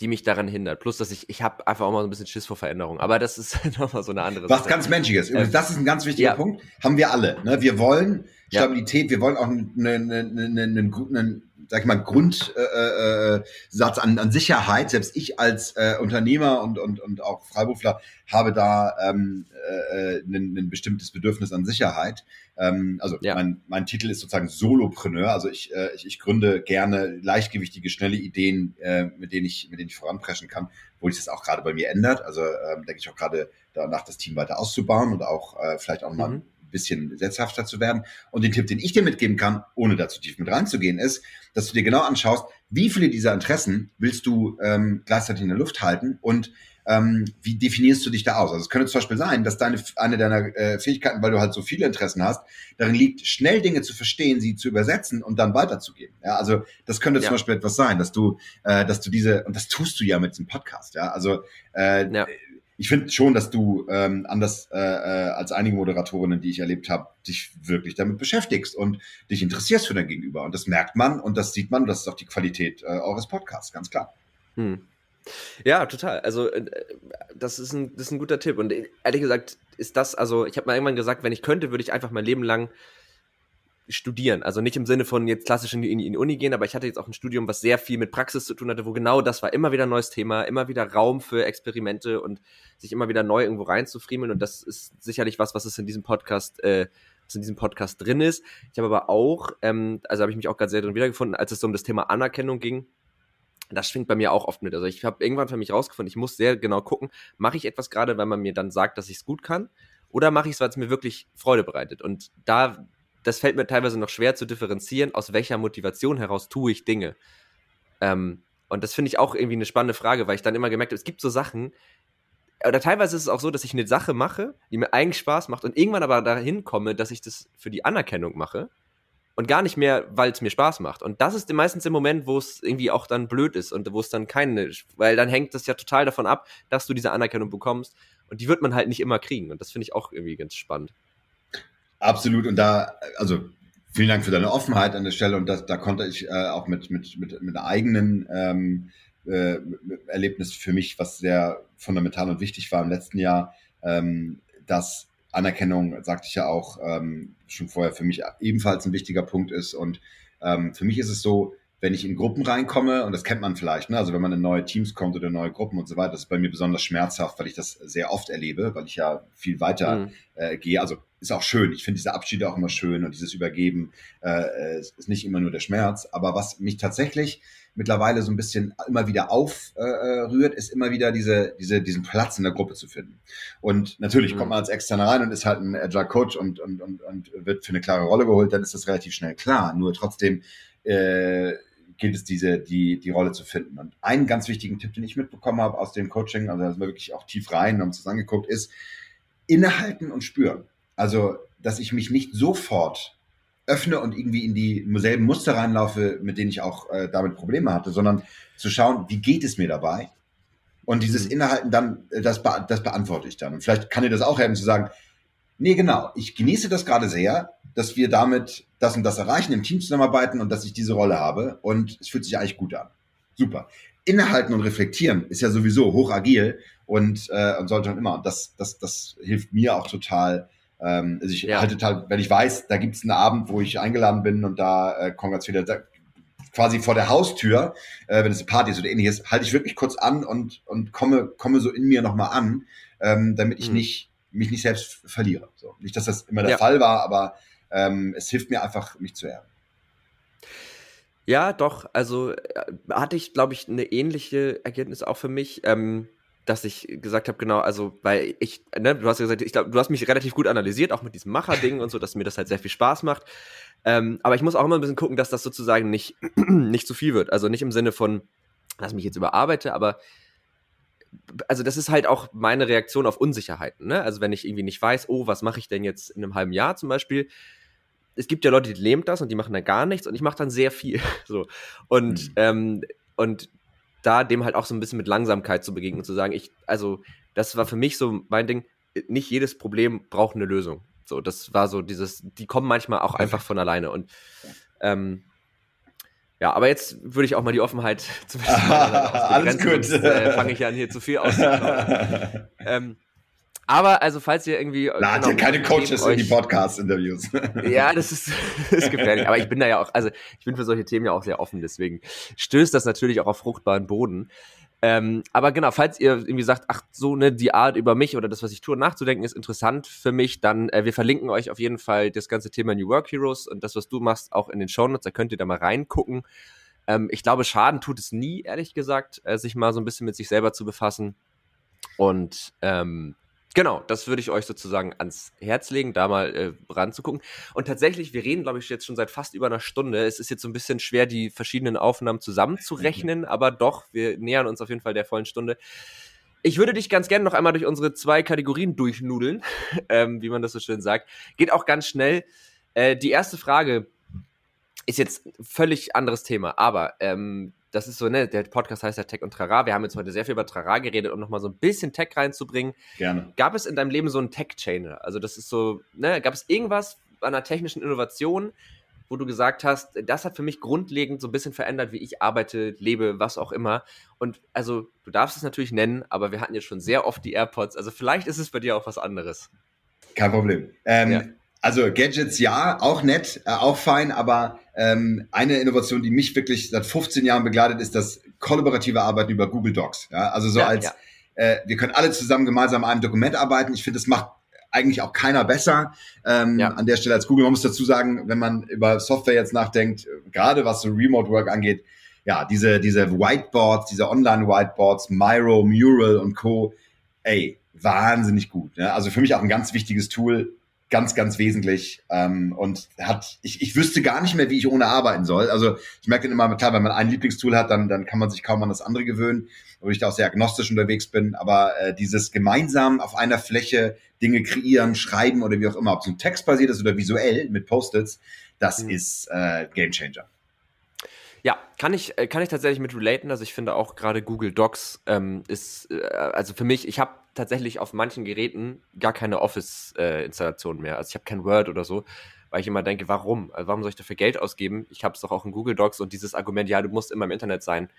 die mich daran hindert. Plus, dass ich, ich habe einfach auch mal so ein bisschen Schiss vor Veränderung. Aber das ist nochmal so eine andere Was Sache. ganz Menschliches. Übrigens, das ist ein ganz wichtiger ja. Punkt. Haben wir alle. Ne? Wir wollen Stabilität, ja. wir wollen auch einen, einen, einen, einen, einen sag ich mal, Grundsatz äh, äh, an, an Sicherheit. Selbst ich als äh, Unternehmer und, und, und auch Freiberufler habe da ähm, äh, ein, ein bestimmtes Bedürfnis an Sicherheit. Ähm, also ja. mein, mein Titel ist sozusagen Solopreneur. Also ich, äh, ich, ich gründe gerne leichtgewichtige, schnelle Ideen, äh, mit denen ich, mit denen ich voranpreschen kann, wo sich das auch gerade bei mir ändert. Also ähm, denke ich auch gerade danach, das Team weiter auszubauen und auch äh, vielleicht auch mal mhm bisschen setzhafter zu werden. Und den Tipp, den ich dir mitgeben kann, ohne dazu tief mit reinzugehen, ist, dass du dir genau anschaust, wie viele dieser Interessen willst du ähm, gleichzeitig in der Luft halten und ähm, wie definierst du dich da aus? Also es könnte zum Beispiel sein, dass deine eine deiner äh, Fähigkeiten, weil du halt so viele Interessen hast, darin liegt, schnell Dinge zu verstehen, sie zu übersetzen und dann weiterzugeben. Ja, also das könnte ja. zum Beispiel etwas sein, dass du, äh, dass du diese und das tust du ja mit dem Podcast. Ja, also äh, ja ich finde schon, dass du ähm, anders äh, äh, als einige Moderatorinnen, die ich erlebt habe, dich wirklich damit beschäftigst und dich interessierst für dein Gegenüber. Und das merkt man und das sieht man und das ist auch die Qualität äh, eures Podcasts, ganz klar. Hm. Ja, total. Also äh, das ist, ein, das ist ein guter Tipp. Und ehrlich gesagt ist das, also ich habe mal irgendwann gesagt, wenn ich könnte, würde ich einfach mein Leben lang studieren. Also nicht im Sinne von jetzt klassisch in die, in die Uni gehen, aber ich hatte jetzt auch ein Studium, was sehr viel mit Praxis zu tun hatte, wo genau das war. Immer wieder ein neues Thema, immer wieder Raum für Experimente und sich immer wieder neu irgendwo reinzufriemeln. Und das ist sicherlich was, was es in diesem Podcast, äh, was in diesem Podcast drin ist. Ich habe aber auch, ähm, also habe ich mich auch gerade sehr drin wiedergefunden, als es so um das Thema Anerkennung ging. Das schwingt bei mir auch oft mit. Also ich habe irgendwann für mich rausgefunden, ich muss sehr genau gucken, mache ich etwas gerade, weil man mir dann sagt, dass ich es gut kann, oder mache ich es, weil es mir wirklich Freude bereitet. Und da das fällt mir teilweise noch schwer zu differenzieren, aus welcher Motivation heraus tue ich Dinge. Ähm, und das finde ich auch irgendwie eine spannende Frage, weil ich dann immer gemerkt habe, es gibt so Sachen, oder teilweise ist es auch so, dass ich eine Sache mache, die mir eigentlich Spaß macht und irgendwann aber dahin komme, dass ich das für die Anerkennung mache und gar nicht mehr, weil es mir Spaß macht. Und das ist meistens der Moment, wo es irgendwie auch dann blöd ist und wo es dann keine, weil dann hängt das ja total davon ab, dass du diese Anerkennung bekommst und die wird man halt nicht immer kriegen und das finde ich auch irgendwie ganz spannend. Absolut. Und da, also vielen Dank für deine Offenheit an der Stelle. Und das, da konnte ich äh, auch mit, mit, mit, mit eigenen ähm, äh, Erlebnis für mich, was sehr fundamental und wichtig war im letzten Jahr, ähm, dass Anerkennung, sagte ich ja auch ähm, schon vorher, für mich ebenfalls ein wichtiger Punkt ist. Und ähm, für mich ist es so, wenn ich in Gruppen reinkomme, und das kennt man vielleicht, ne? also wenn man in neue Teams kommt oder neue Gruppen und so weiter, das ist bei mir besonders schmerzhaft, weil ich das sehr oft erlebe, weil ich ja viel weiter mhm. äh, gehe. Also ist auch schön. Ich finde diese Abschiede auch immer schön und dieses Übergeben äh, ist nicht immer nur der Schmerz. Aber was mich tatsächlich mittlerweile so ein bisschen immer wieder aufrührt, äh, ist immer wieder diese, diese, diesen Platz in der Gruppe zu finden. Und natürlich mhm. kommt man als Externer rein und ist halt ein Agile Coach und, und, und, und wird für eine klare Rolle geholt, dann ist das relativ schnell klar. Nur trotzdem äh, gilt es, diese, die, die Rolle zu finden. Und einen ganz wichtigen Tipp, den ich mitbekommen habe aus dem Coaching, also da sind wir wirklich auch tief rein, haben uns das angeguckt, ist innehalten und spüren. Also, dass ich mich nicht sofort öffne und irgendwie in die selben Muster reinlaufe, mit denen ich auch äh, damit Probleme hatte, sondern zu schauen, wie geht es mir dabei? Und dieses mhm. Innehalten dann, äh, das, be das beantworte ich dann. Und vielleicht kann dir das auch helfen zu sagen, nee, genau, ich genieße das gerade sehr, dass wir damit das und das erreichen, im Team zusammenarbeiten und dass ich diese Rolle habe. Und es fühlt sich eigentlich gut an. Super. Innehalten und reflektieren ist ja sowieso hoch agil und, äh, und sollte man immer. Und das, das, das hilft mir auch total, ähm, also ich ja. halte halt, wenn ich weiß, da gibt es einen Abend, wo ich eingeladen bin und da äh, kommen ganz viele, da, quasi vor der Haustür, äh, wenn es eine Party ist oder ähnliches, halte ich wirklich kurz an und, und komme, komme so in mir nochmal an, ähm, damit ich mhm. nicht, mich nicht selbst verliere. So. Nicht, dass das immer der ja. Fall war, aber ähm, es hilft mir einfach, mich zu erden. Ja, doch. Also äh, hatte ich, glaube ich, eine ähnliche Erkenntnis auch für mich. Ähm, dass ich gesagt habe, genau, also, weil ich, ne, du hast ja gesagt, ich glaube, du hast mich relativ gut analysiert, auch mit diesem Macher-Ding und so, dass mir das halt sehr viel Spaß macht. Ähm, aber ich muss auch immer ein bisschen gucken, dass das sozusagen nicht, nicht zu viel wird. Also nicht im Sinne von, dass ich mich jetzt überarbeite, aber also das ist halt auch meine Reaktion auf Unsicherheiten. Ne? Also wenn ich irgendwie nicht weiß, oh, was mache ich denn jetzt in einem halben Jahr zum Beispiel, es gibt ja Leute, die lähmt das und die machen dann gar nichts und ich mache dann sehr viel. So. Und, mhm. ähm, und da dem halt auch so ein bisschen mit Langsamkeit zu begegnen und zu sagen, ich, also, das war für mich so mein Ding, nicht jedes Problem braucht eine Lösung. So, das war so dieses, die kommen manchmal auch einfach von alleine und ähm, ja, aber jetzt würde ich auch mal die Offenheit zum Alles gut. äh, fange ich an, hier zu viel auszuklauen. ähm, aber also, falls ihr irgendwie. Lad genau, keine Coaches euch, in die Podcast-Interviews. ja, das ist, ist gefährlich. Aber ich bin da ja auch, also ich bin für solche Themen ja auch sehr offen, deswegen stößt das natürlich auch auf fruchtbaren Boden. Ähm, aber genau, falls ihr irgendwie sagt, ach so, ne, die Art über mich oder das, was ich tue, nachzudenken, ist interessant für mich, dann äh, wir verlinken euch auf jeden Fall das ganze Thema New Work Heroes und das, was du machst, auch in den Shownotes, da könnt ihr da mal reingucken. Ähm, ich glaube, Schaden tut es nie, ehrlich gesagt, äh, sich mal so ein bisschen mit sich selber zu befassen. Und ähm, Genau, das würde ich euch sozusagen ans Herz legen, da mal äh, ranzugucken. Und tatsächlich, wir reden, glaube ich, jetzt schon seit fast über einer Stunde. Es ist jetzt so ein bisschen schwer, die verschiedenen Aufnahmen zusammenzurechnen, mhm. aber doch, wir nähern uns auf jeden Fall der vollen Stunde. Ich würde dich ganz gerne noch einmal durch unsere zwei Kategorien durchnudeln, ähm, wie man das so schön sagt. Geht auch ganz schnell. Äh, die erste Frage ist jetzt völlig anderes Thema, aber ähm, das ist so, ne, der Podcast heißt ja Tech und Trara. Wir haben jetzt heute sehr viel über Trara geredet, um nochmal so ein bisschen Tech reinzubringen. Gerne. Gab es in deinem Leben so einen Tech-Chainer? Also, das ist so, ne, gab es irgendwas an einer technischen Innovation, wo du gesagt hast, das hat für mich grundlegend so ein bisschen verändert, wie ich arbeite, lebe, was auch immer. Und also, du darfst es natürlich nennen, aber wir hatten jetzt schon sehr oft die AirPods. Also, vielleicht ist es bei dir auch was anderes. Kein Problem. Ähm, ja. Also Gadgets ja, auch nett, äh, auch fein, aber ähm, eine Innovation, die mich wirklich seit 15 Jahren begleitet, ist das kollaborative Arbeiten über Google Docs. Ja? Also so ja, als, ja. Äh, wir können alle zusammen gemeinsam an einem Dokument arbeiten. Ich finde, das macht eigentlich auch keiner besser ähm, ja. an der Stelle als Google. Man muss dazu sagen, wenn man über Software jetzt nachdenkt, gerade was so Remote Work angeht, ja, diese, diese Whiteboards, diese Online-Whiteboards, Miro, Mural und Co., ey, wahnsinnig gut. Ne? Also für mich auch ein ganz wichtiges Tool, ganz, ganz wesentlich ähm, und hat, ich, ich wüsste gar nicht mehr, wie ich ohne arbeiten soll. Also ich merke immer, klar, wenn man ein Lieblingstool hat, dann, dann kann man sich kaum an das andere gewöhnen, wo ich da auch sehr agnostisch unterwegs bin, aber äh, dieses gemeinsam auf einer Fläche Dinge kreieren, schreiben oder wie auch immer, ob es ein Text basiert ist oder visuell mit Post-its, das mhm. ist äh, Game Changer. Ja, kann ich, äh, kann ich tatsächlich mit relaten. Also ich finde auch gerade Google Docs ähm, ist, äh, also für mich, ich habe tatsächlich auf manchen Geräten gar keine Office-Installation äh, mehr. Also ich habe kein Word oder so, weil ich immer denke, warum? Also warum soll ich dafür Geld ausgeben? Ich habe es doch auch in Google Docs und dieses Argument, ja, du musst immer im Internet sein,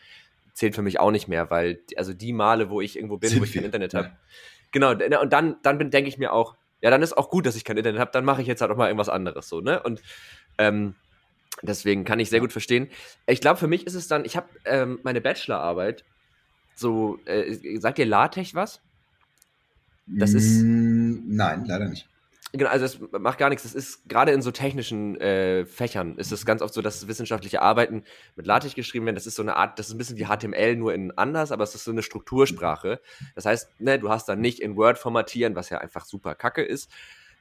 zählt für mich auch nicht mehr, weil also die Male, wo ich irgendwo bin, Sind wo ich kein Internet habe, genau, und dann, dann denke ich mir auch, ja, dann ist auch gut, dass ich kein Internet habe, dann mache ich jetzt halt auch mal irgendwas anderes so, ne? Und ähm, Deswegen kann ich sehr gut verstehen. Ich glaube, für mich ist es dann, ich habe ähm, meine Bachelorarbeit, so, äh, sagt ihr LaTeX was? Das ist. Mm, nein, leider nicht. Genau, also es macht gar nichts. Das ist gerade in so technischen äh, Fächern ist es ganz oft so, dass wissenschaftliche Arbeiten mit LaTeX geschrieben werden. Das ist so eine Art, das ist ein bisschen wie HTML, nur in anders, aber es ist so eine Struktursprache. Das heißt, ne, du hast dann nicht in Word formatieren, was ja einfach super kacke ist,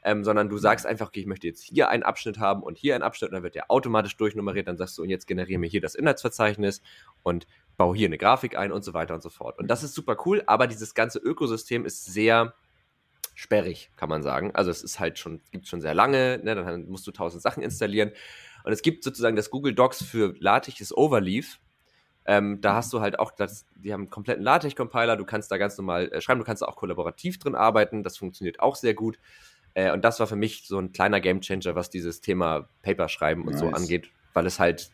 ähm, sondern du sagst einfach, okay, ich möchte jetzt hier einen Abschnitt haben und hier einen Abschnitt und dann wird der automatisch durchnummeriert, dann sagst du, und jetzt generiere mir hier das Inhaltsverzeichnis und baue hier eine Grafik ein und so weiter und so fort. Und das ist super cool, aber dieses ganze Ökosystem ist sehr sperrig, kann man sagen. Also es ist halt schon, gibt schon sehr lange, ne? dann musst du tausend Sachen installieren. Und es gibt sozusagen das Google Docs für LaTeX Overleaf. Ähm, da hast du halt auch, das, die haben einen kompletten LaTeX-Compiler, du kannst da ganz normal äh, schreiben, du kannst da auch kollaborativ drin arbeiten, das funktioniert auch sehr gut. Äh, und das war für mich so ein kleiner Gamechanger, was dieses Thema Paper schreiben und nice. so angeht, weil es halt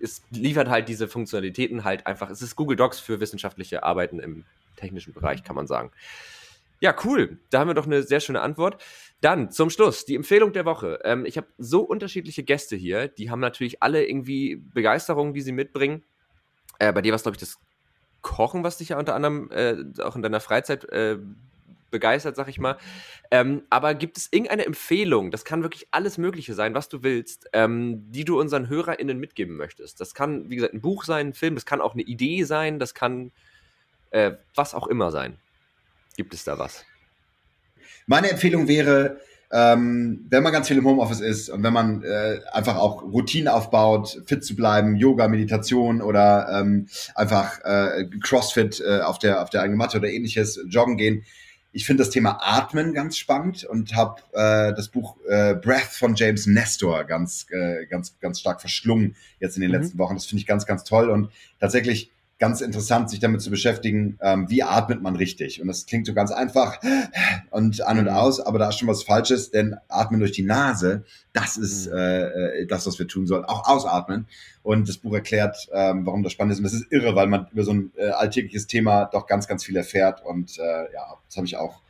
es liefert halt diese Funktionalitäten halt einfach. Es ist Google Docs für wissenschaftliche Arbeiten im technischen Bereich, kann man sagen. Ja, cool. Da haben wir doch eine sehr schöne Antwort. Dann zum Schluss die Empfehlung der Woche. Ähm, ich habe so unterschiedliche Gäste hier. Die haben natürlich alle irgendwie Begeisterung, die sie mitbringen. Äh, bei dir war es, glaube ich, das Kochen, was dich ja unter anderem äh, auch in deiner Freizeit äh, begeistert, sag ich mal. Ähm, aber gibt es irgendeine Empfehlung, das kann wirklich alles Mögliche sein, was du willst, ähm, die du unseren HörerInnen mitgeben möchtest? Das kann, wie gesagt, ein Buch sein, ein Film, das kann auch eine Idee sein, das kann äh, was auch immer sein. Gibt es da was? Meine Empfehlung wäre, ähm, wenn man ganz viel im Homeoffice ist und wenn man äh, einfach auch Routinen aufbaut, fit zu bleiben, Yoga, Meditation oder ähm, einfach äh, Crossfit äh, auf der auf der eigenen Matte oder ähnliches, joggen gehen, ich finde das Thema Atmen ganz spannend und habe äh, das Buch äh, Breath von James Nestor ganz, äh, ganz, ganz stark verschlungen jetzt in den mhm. letzten Wochen. Das finde ich ganz, ganz toll und tatsächlich ganz interessant, sich damit zu beschäftigen, ähm, wie atmet man richtig. Und das klingt so ganz einfach und an und mhm. aus, aber da ist schon was Falsches, denn atmen durch die Nase, das ist mhm. äh, das, was wir tun sollen. Auch ausatmen. Und das Buch erklärt, ähm, warum das spannend ist. Und das ist irre, weil man über so ein äh, alltägliches Thema doch ganz, ganz viel erfährt. Und äh, ja, das habe ich auch,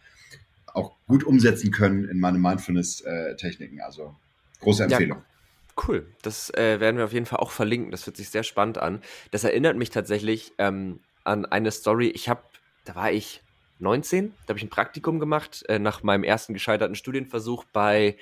auch gut umsetzen können in meine Mindfulness-Techniken. Also große Empfehlung. Ja. Cool, das äh, werden wir auf jeden Fall auch verlinken. Das hört sich sehr spannend an. Das erinnert mich tatsächlich ähm, an eine Story. Ich habe, da war ich 19, da habe ich ein Praktikum gemacht äh, nach meinem ersten gescheiterten Studienversuch bei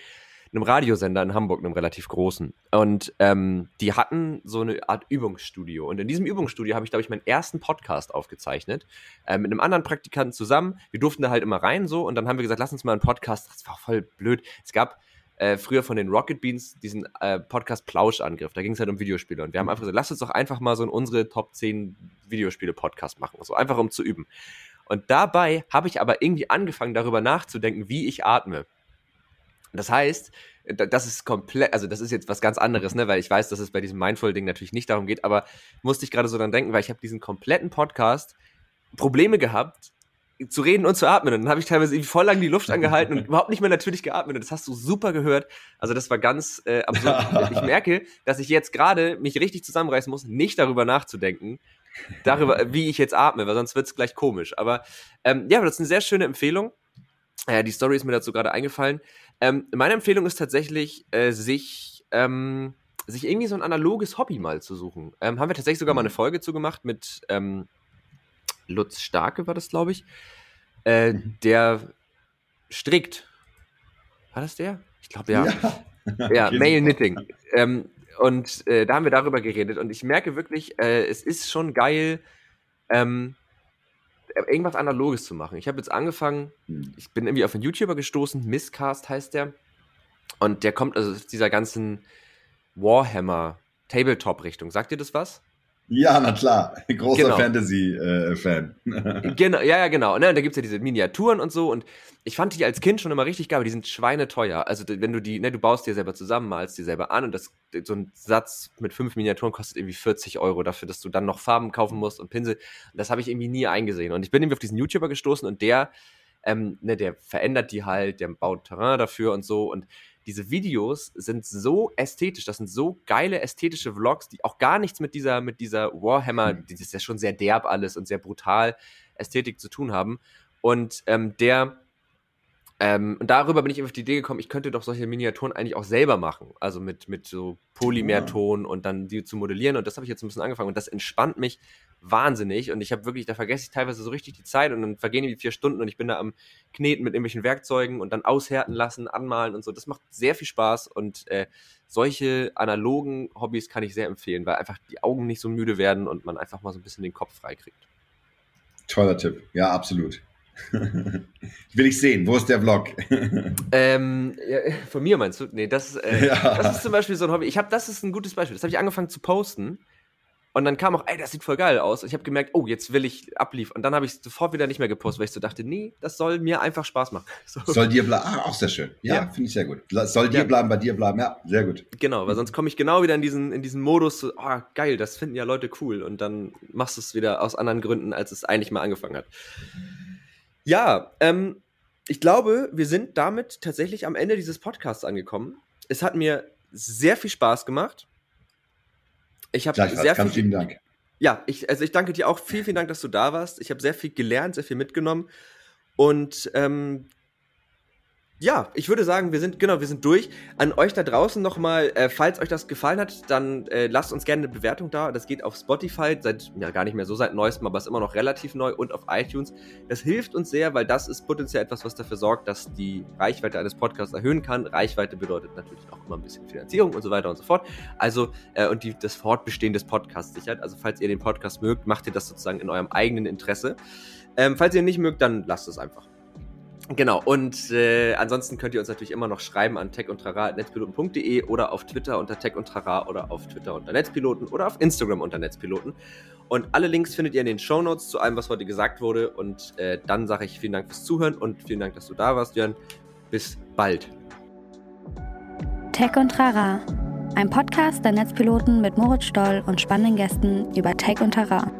einem Radiosender in Hamburg, einem relativ großen. Und ähm, die hatten so eine Art Übungsstudio. Und in diesem Übungsstudio habe ich, glaube ich, meinen ersten Podcast aufgezeichnet. Äh, mit einem anderen Praktikanten zusammen. Wir durften da halt immer rein so. Und dann haben wir gesagt, lass uns mal einen Podcast. Das war voll blöd. Es gab äh, früher von den Rocket Beans diesen äh, Podcast Plauschangriff. Da ging es halt um Videospiele. Und wir haben einfach gesagt, lass uns doch einfach mal so in unsere Top 10 Videospiele-Podcast machen. So einfach um zu üben. Und dabei habe ich aber irgendwie angefangen, darüber nachzudenken, wie ich atme. Das heißt, das ist komplett, also das ist jetzt was ganz anderes, ne, weil ich weiß, dass es bei diesem Mindful-Ding natürlich nicht darum geht, aber musste ich gerade so dran denken, weil ich habe diesen kompletten Podcast Probleme gehabt, zu reden und zu atmen. Und dann habe ich teilweise voll lang die Luft angehalten und überhaupt nicht mehr natürlich geatmet. Und das hast du super gehört. Also das war ganz äh, absurd. ich merke, dass ich jetzt gerade mich richtig zusammenreißen muss, nicht darüber nachzudenken, darüber, wie ich jetzt atme, weil sonst wird es gleich komisch. Aber ähm, ja, das ist eine sehr schöne Empfehlung. Äh, die Story ist mir dazu gerade eingefallen. Ähm, meine Empfehlung ist tatsächlich, äh, sich, ähm, sich irgendwie so ein analoges Hobby mal zu suchen. Ähm, haben wir tatsächlich sogar mal eine mhm. Folge zu gemacht mit ähm, Lutz Starke war das, glaube ich, äh, mhm. der strickt. War das der? Ich glaube, ja. Ja, ja Mail Knitting. Ähm, und äh, da haben wir darüber geredet. Und ich merke wirklich, äh, es ist schon geil, ähm, irgendwas Analoges zu machen. Ich habe jetzt angefangen, mhm. ich bin irgendwie auf einen YouTuber gestoßen, Misscast heißt der. Und der kommt also aus dieser ganzen Warhammer Tabletop-Richtung. Sagt ihr das was? Ja, na klar. Großer genau. Fantasy-Fan. Äh, genau, ja, ja, genau. Ne, und da gibt's ja diese Miniaturen und so. Und ich fand die als Kind schon immer richtig geil, aber die sind schweineteuer. Also, wenn du die, ne, du baust dir selber zusammen, malst dir selber an und das, so ein Satz mit fünf Miniaturen kostet irgendwie 40 Euro dafür, dass du dann noch Farben kaufen musst und Pinsel. Das habe ich irgendwie nie eingesehen. Und ich bin irgendwie auf diesen YouTuber gestoßen und der, ähm, ne, der verändert die halt, der baut Terrain dafür und so. Und diese Videos sind so ästhetisch, das sind so geile ästhetische Vlogs, die auch gar nichts mit dieser, mit dieser Warhammer, mhm. das ist ja schon sehr derb alles und sehr brutal Ästhetik zu tun haben. Und ähm, der, ähm, und darüber bin ich auf die Idee gekommen, ich könnte doch solche Miniaturen eigentlich auch selber machen. Also mit, mit so Polymerton ja. und dann die zu modellieren. Und das habe ich jetzt ein bisschen angefangen. Und das entspannt mich wahnsinnig und ich habe wirklich, da vergesse ich teilweise so richtig die Zeit und dann vergehen die vier Stunden und ich bin da am Kneten mit irgendwelchen Werkzeugen und dann aushärten lassen, anmalen und so. Das macht sehr viel Spaß und äh, solche analogen Hobbys kann ich sehr empfehlen, weil einfach die Augen nicht so müde werden und man einfach mal so ein bisschen den Kopf frei kriegt. Toller Tipp, ja, absolut. Will ich sehen. Wo ist der Vlog? ähm, ja, von mir meinst du? Nee, das, äh, ja. das ist zum Beispiel so ein Hobby. Ich habe, das ist ein gutes Beispiel. Das habe ich angefangen zu posten. Und dann kam auch, ey, das sieht voll geil aus. Und ich habe gemerkt, oh, jetzt will ich abliefern. Und dann habe ich sofort wieder nicht mehr gepostet, weil ich so dachte, nee, das soll mir einfach Spaß machen. So. Soll dir bleiben. Ah, auch sehr schön. Ja, ja. finde ich sehr gut. Soll dir ja. bleiben, bei dir bleiben. Ja, sehr gut. Genau, weil sonst komme ich genau wieder in diesen, in diesen Modus, so, oh, geil, das finden ja Leute cool. Und dann machst du es wieder aus anderen Gründen, als es eigentlich mal angefangen hat. Ja, ähm, ich glaube, wir sind damit tatsächlich am Ende dieses Podcasts angekommen. Es hat mir sehr viel Spaß gemacht. Ich habe sehr Ganz viel. Vielen Dank. Ja, ich, also ich danke dir auch. Vielen, vielen Dank, dass du da warst. Ich habe sehr viel gelernt, sehr viel mitgenommen. Und ähm, ja, ich würde sagen, wir sind, genau, wir sind durch. An euch da draußen nochmal, äh, falls euch das gefallen hat, dann äh, lasst uns gerne eine Bewertung da. Das geht auf Spotify, seit, ja, gar nicht mehr so seit neuestem, aber ist immer noch relativ neu und auf iTunes. Das hilft uns sehr, weil das ist potenziell etwas, was dafür sorgt, dass die Reichweite eines Podcasts erhöhen kann. Reichweite bedeutet natürlich auch immer ein bisschen Finanzierung und so weiter und so fort. Also, äh, und die, das Fortbestehen des Podcasts sichert. Also, falls ihr den Podcast mögt, macht ihr das sozusagen in eurem eigenen Interesse. Ähm, falls ihr ihn nicht mögt, dann lasst es einfach. Genau, und äh, ansonsten könnt ihr uns natürlich immer noch schreiben an techundtrara.netzpiloten.de oder auf Twitter unter tech und trara oder auf Twitter unter Netzpiloten oder auf Instagram unter Netzpiloten. Und alle Links findet ihr in den Show Notes zu allem, was heute gesagt wurde. Und äh, dann sage ich vielen Dank fürs Zuhören und vielen Dank, dass du da warst, Jörn. Bis bald. Tech und Trara, ein Podcast der Netzpiloten mit Moritz Stoll und spannenden Gästen über Tech und Trara.